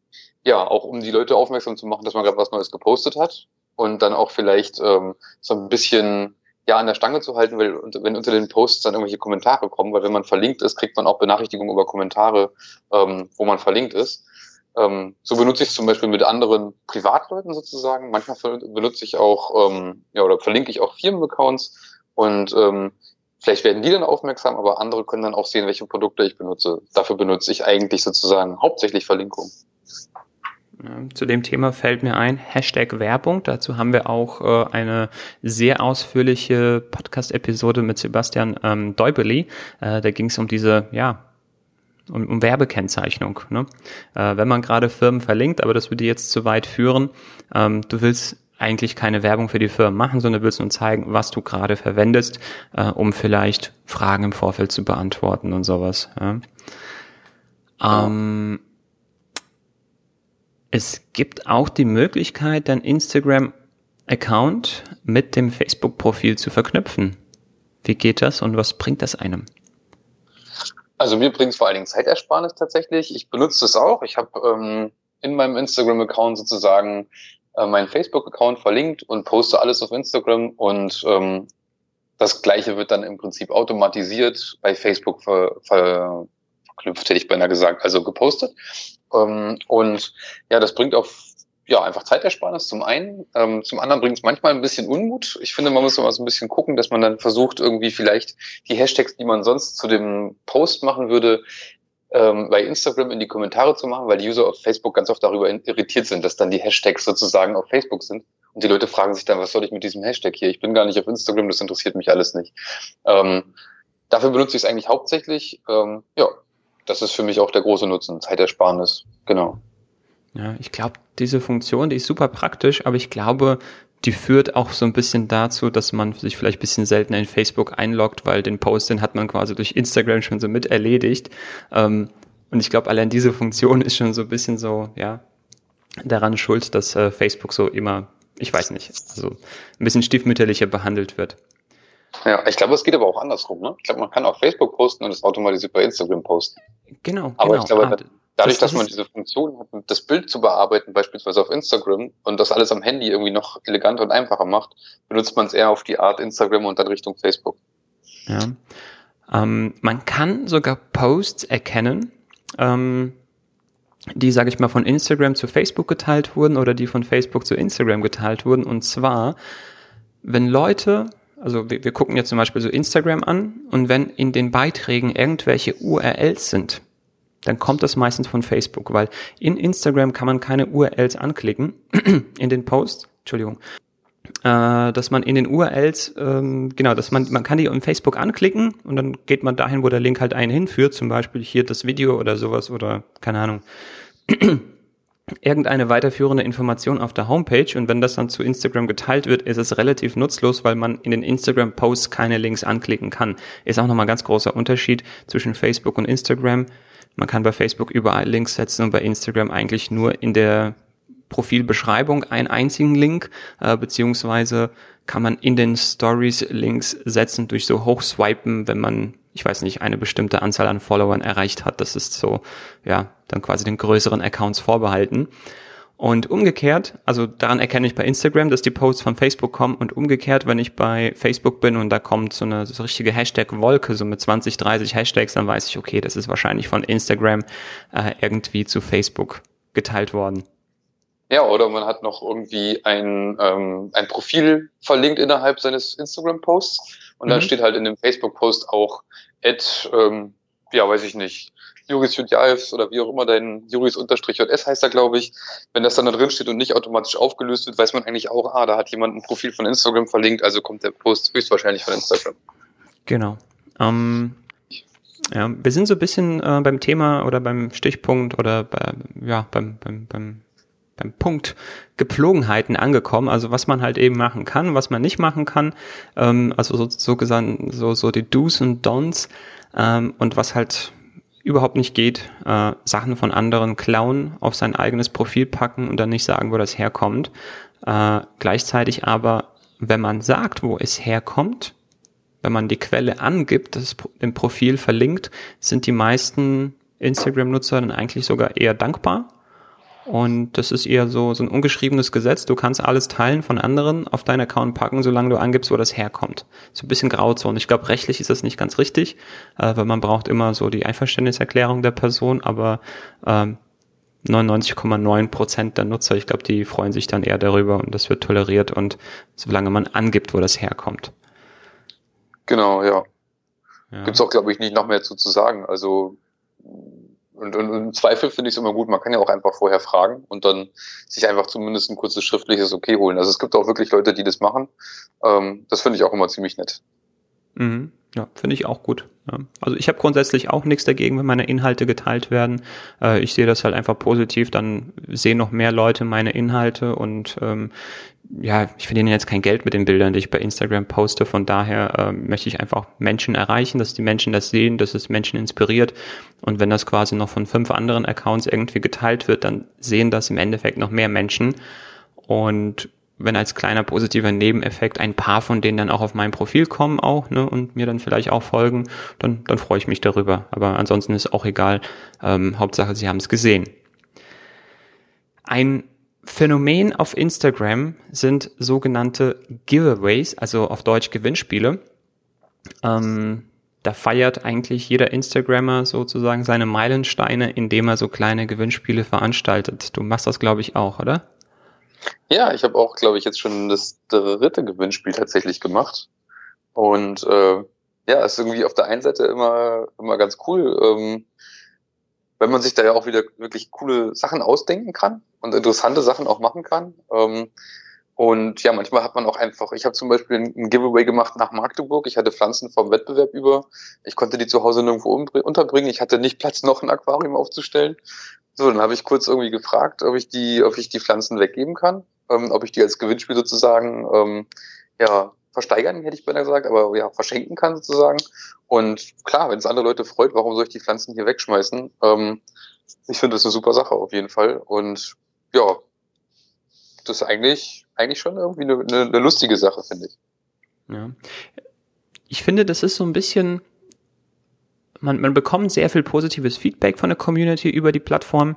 ja auch um die Leute aufmerksam zu machen, dass man gerade was Neues gepostet hat und dann auch vielleicht ähm, so ein bisschen ja an der Stange zu halten, weil wenn unter den Posts dann irgendwelche Kommentare kommen, weil wenn man verlinkt ist, kriegt man auch Benachrichtigungen über Kommentare, ähm, wo man verlinkt ist. Ähm, so benutze ich es zum Beispiel mit anderen Privatleuten sozusagen. Manchmal benutze ich auch ähm, ja oder verlinke ich auch Firmenaccounts und ähm, vielleicht werden die dann aufmerksam, aber andere können dann auch sehen, welche Produkte ich benutze. Dafür benutze ich eigentlich sozusagen hauptsächlich Verlinkung. Zu dem Thema fällt mir ein, Hashtag Werbung. Dazu haben wir auch äh, eine sehr ausführliche Podcast-Episode mit Sebastian ähm, Deubeli. Äh, da ging es um diese, ja, um, um Werbekennzeichnung. Ne? Äh, wenn man gerade Firmen verlinkt, aber das würde jetzt zu weit führen, ähm, du willst eigentlich keine Werbung für die Firmen machen, sondern willst nur zeigen, was du gerade verwendest, äh, um vielleicht Fragen im Vorfeld zu beantworten und sowas. Ja? Ähm, es gibt auch die Möglichkeit, dein Instagram-Account mit dem Facebook-Profil zu verknüpfen. Wie geht das und was bringt das einem? Also mir bringt es vor allen Dingen Zeitersparnis tatsächlich. Ich benutze es auch. Ich habe ähm, in meinem Instagram-Account sozusagen äh, meinen Facebook-Account verlinkt und poste alles auf Instagram und ähm, das gleiche wird dann im Prinzip automatisiert bei Facebook ver, ver, verknüpft, hätte ich beinahe gesagt, also gepostet. Ähm, und ja, das bringt auch ja, einfach Zeitersparnis zum einen. Ähm, zum anderen bringt es manchmal ein bisschen Unmut. Ich finde, man muss immer so ein bisschen gucken, dass man dann versucht, irgendwie vielleicht die Hashtags, die man sonst zu dem Post machen würde, ähm, bei Instagram in die Kommentare zu machen, weil die User auf Facebook ganz oft darüber irritiert sind, dass dann die Hashtags sozusagen auf Facebook sind. Und die Leute fragen sich dann, was soll ich mit diesem Hashtag hier? Ich bin gar nicht auf Instagram, das interessiert mich alles nicht. Ähm, dafür benutze ich es eigentlich hauptsächlich. Ähm, ja, das ist für mich auch der große Nutzen, Zeitersparnis, genau. Ja, ich glaube, diese Funktion, die ist super praktisch, aber ich glaube, die führt auch so ein bisschen dazu, dass man sich vielleicht ein bisschen seltener in Facebook einloggt, weil den Post, den hat man quasi durch Instagram schon so mit erledigt. Ähm, und ich glaube, allein diese Funktion ist schon so ein bisschen so, ja, daran schuld, dass äh, Facebook so immer, ich weiß nicht, also ein bisschen stiefmütterlicher behandelt wird. Ja, ich glaube, es geht aber auch andersrum. Ne? Ich glaube, man kann auf Facebook posten und es automatisiert bei Instagram posten. Genau. Aber genau. ich glaube, ah, dadurch, das, dass man diese Funktion hat, das Bild zu bearbeiten, beispielsweise auf Instagram und das alles am Handy irgendwie noch eleganter und einfacher macht, benutzt man es eher auf die Art Instagram und dann Richtung Facebook. Ja. Ähm, man kann sogar Posts erkennen, ähm, die, sage ich mal, von Instagram zu Facebook geteilt wurden oder die von Facebook zu Instagram geteilt wurden. Und zwar, wenn Leute, also wir, wir gucken jetzt zum Beispiel so Instagram an und wenn in den Beiträgen irgendwelche URLs sind, dann kommt das meistens von Facebook, weil in Instagram kann man keine URLs anklicken <clears throat> in den Posts, Entschuldigung, äh, dass man in den URLs, ähm, genau, dass man, man kann die in Facebook anklicken und dann geht man dahin, wo der Link halt einen hinführt, zum Beispiel hier das Video oder sowas oder keine Ahnung. <clears throat> irgendeine weiterführende Information auf der Homepage und wenn das dann zu Instagram geteilt wird, ist es relativ nutzlos, weil man in den Instagram-Posts keine Links anklicken kann. Ist auch nochmal ein ganz großer Unterschied zwischen Facebook und Instagram. Man kann bei Facebook überall Links setzen und bei Instagram eigentlich nur in der Profilbeschreibung einen einzigen Link, äh, beziehungsweise kann man in den Stories Links setzen durch so Hochswipen, wenn man, ich weiß nicht, eine bestimmte Anzahl an Followern erreicht hat. Das ist so, ja, dann quasi den größeren Accounts vorbehalten. Und umgekehrt, also daran erkenne ich bei Instagram, dass die Posts von Facebook kommen und umgekehrt, wenn ich bei Facebook bin und da kommt so eine so richtige Hashtag-Wolke, so mit 20, 30 Hashtags, dann weiß ich, okay, das ist wahrscheinlich von Instagram äh, irgendwie zu Facebook geteilt worden. Ja, oder man hat noch irgendwie ein, ähm, ein Profil verlinkt innerhalb seines Instagram-Posts und mhm. dann steht halt in dem Facebook-Post auch at, ähm, ja, weiß ich nicht, Juris Judjaev oder wie auch immer dein Juris-JS heißt er, glaube ich. Wenn das dann da drin steht und nicht automatisch aufgelöst wird, weiß man eigentlich auch, ah, da hat jemand ein Profil von Instagram verlinkt, also kommt der Post höchstwahrscheinlich von Instagram. Genau. Ähm, ja, wir sind so ein bisschen äh, beim Thema oder beim Stichpunkt oder bei, ja, beim, beim, beim beim Punkt Gepflogenheiten angekommen, also was man halt eben machen kann, was man nicht machen kann, ähm, also so, so gesagt, so, so die Do's und Don'ts. Ähm, und was halt überhaupt nicht geht, äh, Sachen von anderen klauen, auf sein eigenes Profil packen und dann nicht sagen, wo das herkommt. Äh, gleichzeitig aber, wenn man sagt, wo es herkommt, wenn man die Quelle angibt, das im Profil verlinkt, sind die meisten Instagram-Nutzer dann eigentlich sogar eher dankbar und das ist eher so, so ein ungeschriebenes Gesetz. Du kannst alles teilen von anderen auf deinen Account packen, solange du angibst, wo das herkommt. So ein bisschen Grauzone. Ich glaube, rechtlich ist das nicht ganz richtig, äh, weil man braucht immer so die Einverständniserklärung der Person, aber ähm, 99,9 Prozent der Nutzer, ich glaube, die freuen sich dann eher darüber und das wird toleriert und solange man angibt, wo das herkommt. Genau, ja. ja. Gibt es auch, glaube ich, nicht noch mehr zu, zu sagen. Also und, und, und im Zweifel finde ich es immer gut, man kann ja auch einfach vorher fragen und dann sich einfach zumindest ein kurzes schriftliches Okay holen. Also es gibt auch wirklich Leute, die das machen. Ähm, das finde ich auch immer ziemlich nett. Mhm. Ja, finde ich auch gut. Also ich habe grundsätzlich auch nichts dagegen, wenn meine Inhalte geteilt werden. Äh, ich sehe das halt einfach positiv, dann sehen noch mehr Leute meine Inhalte und ähm, ja, ich verdiene jetzt kein Geld mit den Bildern, die ich bei Instagram poste. Von daher äh, möchte ich einfach Menschen erreichen, dass die Menschen das sehen, dass es Menschen inspiriert. Und wenn das quasi noch von fünf anderen Accounts irgendwie geteilt wird, dann sehen das im Endeffekt noch mehr Menschen. Und wenn als kleiner positiver Nebeneffekt ein paar von denen dann auch auf mein Profil kommen auch ne, und mir dann vielleicht auch folgen, dann, dann freue ich mich darüber. Aber ansonsten ist auch egal. Ähm, Hauptsache, sie haben es gesehen. Ein Phänomen auf Instagram sind sogenannte Giveaways, also auf Deutsch Gewinnspiele. Ähm, da feiert eigentlich jeder Instagrammer sozusagen seine Meilensteine, indem er so kleine Gewinnspiele veranstaltet. Du machst das, glaube ich, auch, oder? Ja, ich habe auch, glaube ich, jetzt schon das dritte Gewinnspiel tatsächlich gemacht. Und äh, ja, ist irgendwie auf der einen Seite immer, immer ganz cool, ähm, wenn man sich da ja auch wieder wirklich coole Sachen ausdenken kann und interessante Sachen auch machen kann. Ähm, Und ja, manchmal hat man auch einfach, ich habe zum Beispiel ein Giveaway gemacht nach Magdeburg. Ich hatte Pflanzen vom Wettbewerb über. Ich konnte die zu Hause nirgendwo unterbringen. Ich hatte nicht Platz, noch ein Aquarium aufzustellen. So, dann habe ich kurz irgendwie gefragt, ob ich die, ob ich die Pflanzen weggeben kann, ähm, ob ich die als Gewinnspiel sozusagen ähm, ja, versteigern, hätte ich beinahe gesagt, aber ja, verschenken kann sozusagen. Und klar, wenn es andere Leute freut, warum soll ich die Pflanzen hier wegschmeißen? Ähm, ich finde das eine super Sache auf jeden Fall. Und ja, das ist eigentlich, eigentlich schon irgendwie eine, eine, eine lustige Sache, finde ich. Ja. Ich finde, das ist so ein bisschen, man, man bekommt sehr viel positives Feedback von der Community über die Plattform.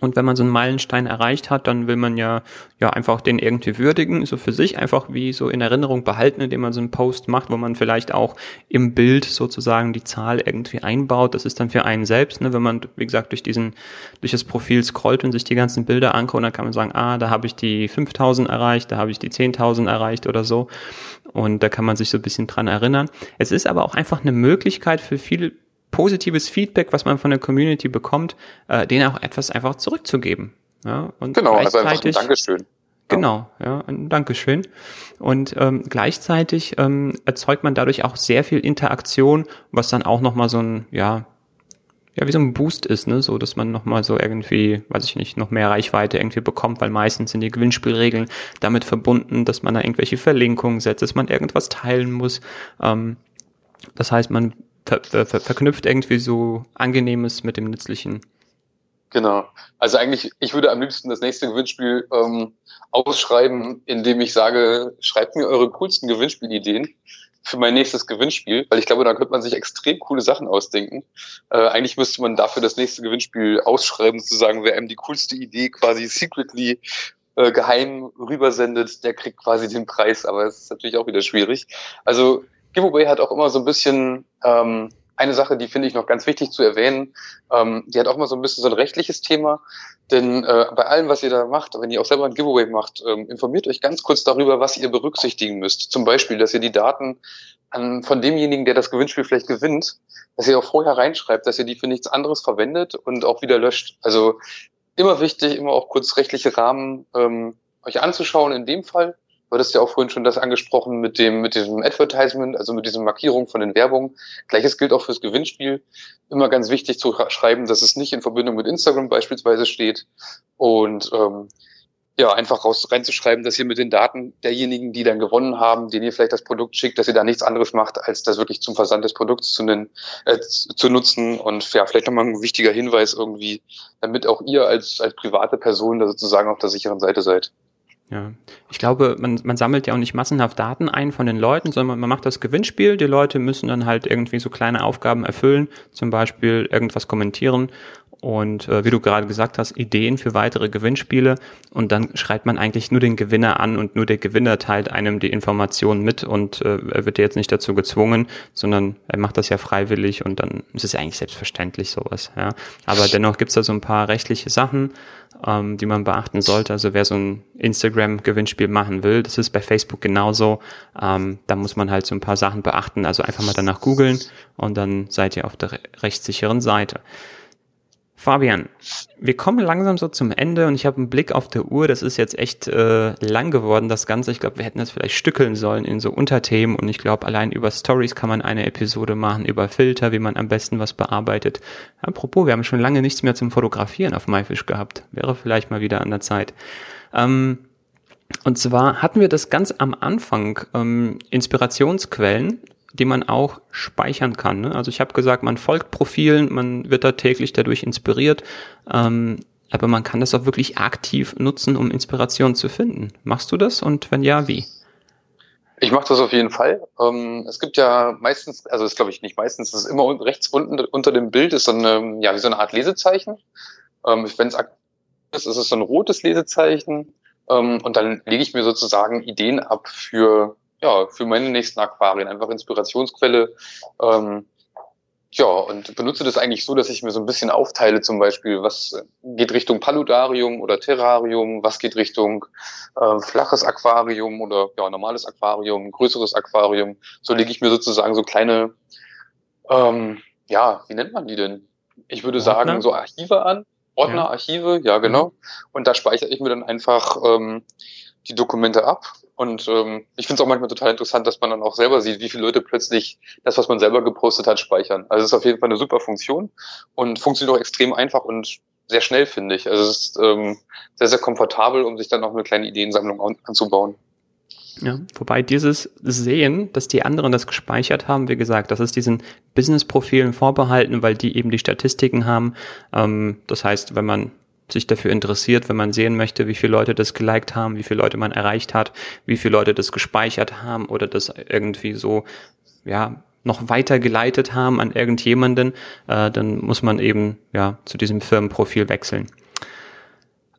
Und wenn man so einen Meilenstein erreicht hat, dann will man ja, ja einfach den irgendwie würdigen, so für sich einfach wie so in Erinnerung behalten, indem man so einen Post macht, wo man vielleicht auch im Bild sozusagen die Zahl irgendwie einbaut. Das ist dann für einen selbst, ne, wenn man, wie gesagt, durch diesen, durch das Profil scrollt und sich die ganzen Bilder anguckt, dann kann man sagen, ah, da habe ich die 5000 erreicht, da habe ich die 10.000 erreicht oder so. Und da kann man sich so ein bisschen dran erinnern. Es ist aber auch einfach eine Möglichkeit für viele positives Feedback, was man von der Community bekommt, äh, denen auch etwas einfach zurückzugeben. Ja, und genau, also einfach ein Dankeschön. Genau, ja, ein Dankeschön. Und ähm, gleichzeitig ähm, erzeugt man dadurch auch sehr viel Interaktion, was dann auch nochmal so ein, ja, ja, wie so ein Boost ist, ne, so, dass man nochmal so irgendwie, weiß ich nicht, noch mehr Reichweite irgendwie bekommt, weil meistens sind die Gewinnspielregeln damit verbunden, dass man da irgendwelche Verlinkungen setzt, dass man irgendwas teilen muss. Ähm, das heißt, man ver ver verknüpft irgendwie so Angenehmes mit dem Nützlichen. Genau. Also eigentlich, ich würde am liebsten das nächste Gewinnspiel ähm, ausschreiben, indem ich sage, schreibt mir eure coolsten Gewinnspielideen für mein nächstes Gewinnspiel, weil ich glaube, da könnte man sich extrem coole Sachen ausdenken. Äh, eigentlich müsste man dafür das nächste Gewinnspiel ausschreiben, sozusagen, wer einem die coolste Idee quasi secretly äh, geheim rübersendet, der kriegt quasi den Preis, aber es ist natürlich auch wieder schwierig. Also Giveaway hat auch immer so ein bisschen ähm, eine Sache, die finde ich noch ganz wichtig zu erwähnen. Ähm, die hat auch immer so ein bisschen so ein rechtliches Thema. Denn äh, bei allem, was ihr da macht, wenn ihr auch selber ein Giveaway macht, ähm, informiert euch ganz kurz darüber, was ihr berücksichtigen müsst. Zum Beispiel, dass ihr die Daten an, von demjenigen, der das Gewinnspiel vielleicht gewinnt, dass ihr auch vorher reinschreibt, dass ihr die für nichts anderes verwendet und auch wieder löscht. Also immer wichtig, immer auch kurz rechtliche Rahmen ähm, euch anzuschauen in dem Fall Du hattest ja auch vorhin schon das angesprochen mit dem, mit diesem Advertisement, also mit diesen Markierungen von den Werbungen. Gleiches gilt auch fürs Gewinnspiel. Immer ganz wichtig zu schreiben, dass es nicht in Verbindung mit Instagram beispielsweise steht. Und ähm, ja, einfach raus, reinzuschreiben, dass ihr mit den Daten derjenigen, die dann gewonnen haben, denen ihr vielleicht das Produkt schickt, dass ihr da nichts anderes macht, als das wirklich zum Versand des Produkts zu, nennen, äh, zu nutzen. Und ja, vielleicht nochmal ein wichtiger Hinweis irgendwie, damit auch ihr als, als private Person da sozusagen auf der sicheren Seite seid. Ja, ich glaube, man, man sammelt ja auch nicht massenhaft Daten ein von den Leuten, sondern man macht das Gewinnspiel. Die Leute müssen dann halt irgendwie so kleine Aufgaben erfüllen, zum Beispiel irgendwas kommentieren und äh, wie du gerade gesagt hast, Ideen für weitere Gewinnspiele und dann schreibt man eigentlich nur den Gewinner an und nur der Gewinner teilt einem die Informationen mit und äh, er wird jetzt nicht dazu gezwungen, sondern er macht das ja freiwillig und dann ist es eigentlich selbstverständlich sowas. Ja. Aber dennoch gibt's da so ein paar rechtliche Sachen, ähm, die man beachten sollte. Also wer so ein Instagram-Gewinnspiel machen will, das ist bei Facebook genauso. Ähm, da muss man halt so ein paar Sachen beachten. Also einfach mal danach googeln und dann seid ihr auf der rechtssicheren Seite. Fabian, wir kommen langsam so zum Ende und ich habe einen Blick auf der Uhr. Das ist jetzt echt äh, lang geworden, das Ganze. Ich glaube, wir hätten das vielleicht stückeln sollen in so Unterthemen und ich glaube, allein über Stories kann man eine Episode machen, über Filter, wie man am besten was bearbeitet. Apropos, wir haben schon lange nichts mehr zum Fotografieren auf MyFish gehabt. Wäre vielleicht mal wieder an der Zeit. Ähm, und zwar hatten wir das ganz am Anfang ähm, Inspirationsquellen die man auch speichern kann. Ne? Also ich habe gesagt, man folgt Profilen, man wird da täglich dadurch inspiriert, ähm, aber man kann das auch wirklich aktiv nutzen, um Inspiration zu finden. Machst du das und wenn ja, wie? Ich mache das auf jeden Fall. Ähm, es gibt ja meistens, also das glaube ich nicht meistens, das ist immer rechts unten unter dem Bild ist so eine, ja, wie so eine Art Lesezeichen. Ähm, Wenn es aktiv ist, ist es so ein rotes Lesezeichen. Ähm, und dann lege ich mir sozusagen Ideen ab für ja, für meine nächsten Aquarien einfach Inspirationsquelle. Ähm, ja, und benutze das eigentlich so, dass ich mir so ein bisschen aufteile, zum Beispiel, was geht Richtung Paludarium oder Terrarium, was geht Richtung äh, flaches Aquarium oder ja, normales Aquarium, größeres Aquarium. So lege ich mir sozusagen so kleine, ähm, ja, wie nennt man die denn? Ich würde Ordner? sagen, so Archive an. Ordner, ja. Archive, ja, genau. Mhm. Und da speichere ich mir dann einfach ähm, die Dokumente ab. Und ähm, ich finde es auch manchmal total interessant, dass man dann auch selber sieht, wie viele Leute plötzlich das, was man selber gepostet hat, speichern. Also es ist auf jeden Fall eine super Funktion und funktioniert auch extrem einfach und sehr schnell, finde ich. Also es ist ähm, sehr, sehr komfortabel, um sich dann auch eine kleine Ideensammlung anzubauen. Ja, wobei dieses Sehen, dass die anderen das gespeichert haben, wie gesagt, das ist diesen Business-Profilen vorbehalten, weil die eben die Statistiken haben. Ähm, das heißt, wenn man sich dafür interessiert, wenn man sehen möchte, wie viele Leute das geliked haben, wie viele Leute man erreicht hat, wie viele Leute das gespeichert haben oder das irgendwie so, ja, noch weiter geleitet haben an irgendjemanden, äh, dann muss man eben, ja, zu diesem Firmenprofil wechseln.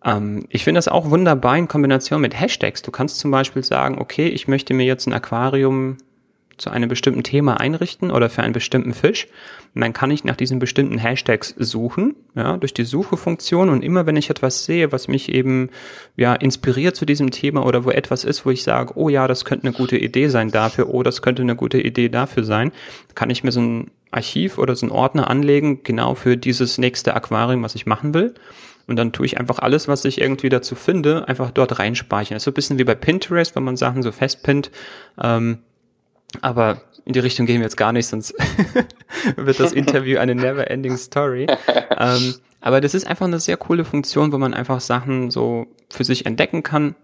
Ähm, ich finde das auch wunderbar in Kombination mit Hashtags. Du kannst zum Beispiel sagen, okay, ich möchte mir jetzt ein Aquarium zu einem bestimmten Thema einrichten oder für einen bestimmten Fisch. Und dann kann ich nach diesen bestimmten Hashtags suchen, ja, durch die Suchefunktion. Und immer wenn ich etwas sehe, was mich eben, ja, inspiriert zu diesem Thema oder wo etwas ist, wo ich sage, oh ja, das könnte eine gute Idee sein dafür, oh, das könnte eine gute Idee dafür sein, kann ich mir so ein Archiv oder so einen Ordner anlegen, genau für dieses nächste Aquarium, was ich machen will. Und dann tue ich einfach alles, was ich irgendwie dazu finde, einfach dort reinspeichern. Das ist so ein bisschen wie bei Pinterest, wenn man Sachen so festpinnt. Ähm, aber in die Richtung gehen wir jetzt gar nicht, sonst <laughs> wird das Interview eine never-ending Story. <laughs> ähm, aber das ist einfach eine sehr coole Funktion, wo man einfach Sachen so für sich entdecken kann,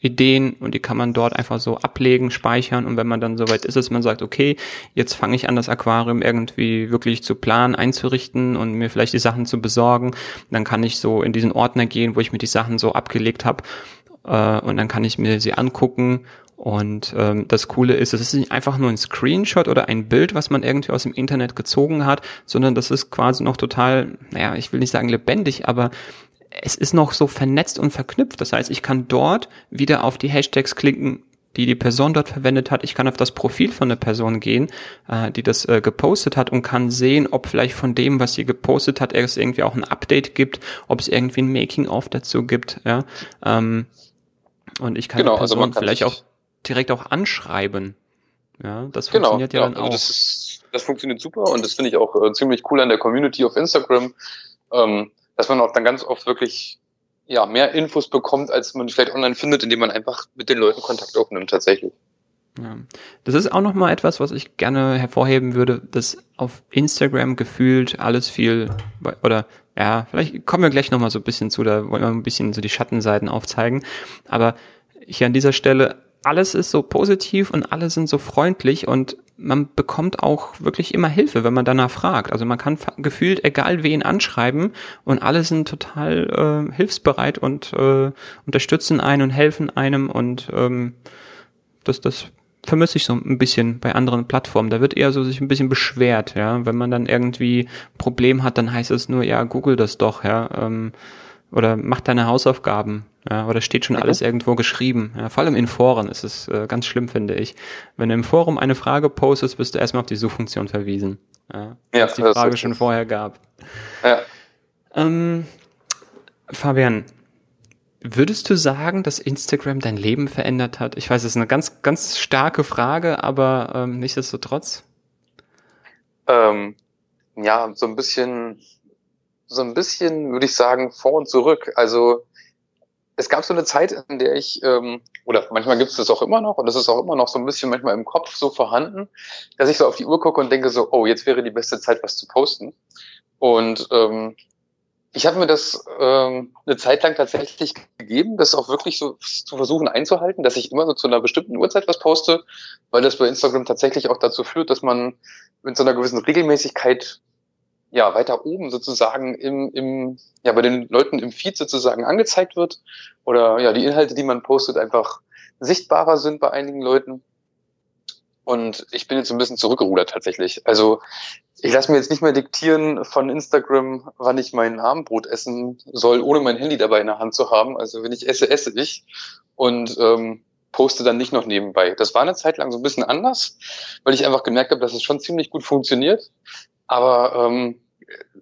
Ideen und die kann man dort einfach so ablegen, speichern und wenn man dann soweit ist, dass man sagt, okay, jetzt fange ich an, das Aquarium irgendwie wirklich zu planen, einzurichten und mir vielleicht die Sachen zu besorgen, dann kann ich so in diesen Ordner gehen, wo ich mir die Sachen so abgelegt habe äh, und dann kann ich mir sie angucken und ähm, das Coole ist, es ist nicht einfach nur ein Screenshot oder ein Bild, was man irgendwie aus dem Internet gezogen hat, sondern das ist quasi noch total, naja, ich will nicht sagen lebendig, aber es ist noch so vernetzt und verknüpft. Das heißt, ich kann dort wieder auf die Hashtags klicken, die die Person dort verwendet hat. Ich kann auf das Profil von der Person gehen, äh, die das äh, gepostet hat und kann sehen, ob vielleicht von dem, was sie gepostet hat, es irgendwie auch ein Update gibt, ob es irgendwie ein Making-of dazu gibt. Ja? Ähm, und ich kann genau, die also Person also vielleicht auch direkt auch anschreiben. Ja, das genau, funktioniert ja, ja dann also auch. Das, ist, das funktioniert super und das finde ich auch äh, ziemlich cool an der Community auf Instagram. Ähm, dass man auch dann ganz oft wirklich ja, mehr Infos bekommt, als man vielleicht online findet, indem man einfach mit den Leuten Kontakt aufnimmt tatsächlich. Ja. Das ist auch nochmal etwas, was ich gerne hervorheben würde, dass auf Instagram gefühlt alles viel, oder ja, vielleicht kommen wir gleich nochmal so ein bisschen zu, da wollen wir ein bisschen so die Schattenseiten aufzeigen. Aber hier an dieser Stelle, alles ist so positiv und alle sind so freundlich und man bekommt auch wirklich immer Hilfe, wenn man danach fragt. Also man kann gefühlt egal wen anschreiben und alle sind total äh, hilfsbereit und äh, unterstützen einen und helfen einem und ähm, das, das vermisse ich so ein bisschen bei anderen Plattformen. Da wird eher so sich ein bisschen beschwert, ja. Wenn man dann irgendwie Problem hat, dann heißt es nur, ja, google das doch, ja. Ähm, oder mach deine Hausaufgaben. Ja, oder steht schon alles irgendwo geschrieben. Ja, vor allem in Foren ist es äh, ganz schlimm, finde ich. Wenn du im Forum eine Frage postest, wirst du erstmal auf die Suchfunktion verwiesen. Ja, ja es die Frage schon vorher gab. Ja. Ähm, Fabian, würdest du sagen, dass Instagram dein Leben verändert hat? Ich weiß, es ist eine ganz, ganz starke Frage, aber ähm, nichtsdestotrotz. Ähm, ja, so ein bisschen, so ein bisschen würde ich sagen, vor und zurück. Also es gab so eine Zeit, in der ich, ähm, oder manchmal gibt es das auch immer noch, und das ist auch immer noch so ein bisschen manchmal im Kopf so vorhanden, dass ich so auf die Uhr gucke und denke so, oh, jetzt wäre die beste Zeit, was zu posten. Und ähm, ich habe mir das ähm, eine Zeit lang tatsächlich gegeben, das auch wirklich so zu versuchen einzuhalten, dass ich immer so zu einer bestimmten Uhrzeit was poste, weil das bei Instagram tatsächlich auch dazu führt, dass man mit so einer gewissen Regelmäßigkeit ja, weiter oben sozusagen im, im, ja, bei den Leuten im Feed sozusagen angezeigt wird oder ja, die Inhalte, die man postet, einfach sichtbarer sind bei einigen Leuten. Und ich bin jetzt ein bisschen zurückgerudert tatsächlich. Also ich lasse mir jetzt nicht mehr diktieren von Instagram, wann ich mein Abendbrot essen soll, ohne mein Handy dabei in der Hand zu haben. Also wenn ich esse, esse ich und ähm, poste dann nicht noch nebenbei. Das war eine Zeit lang so ein bisschen anders, weil ich einfach gemerkt habe, dass es schon ziemlich gut funktioniert. Aber ähm,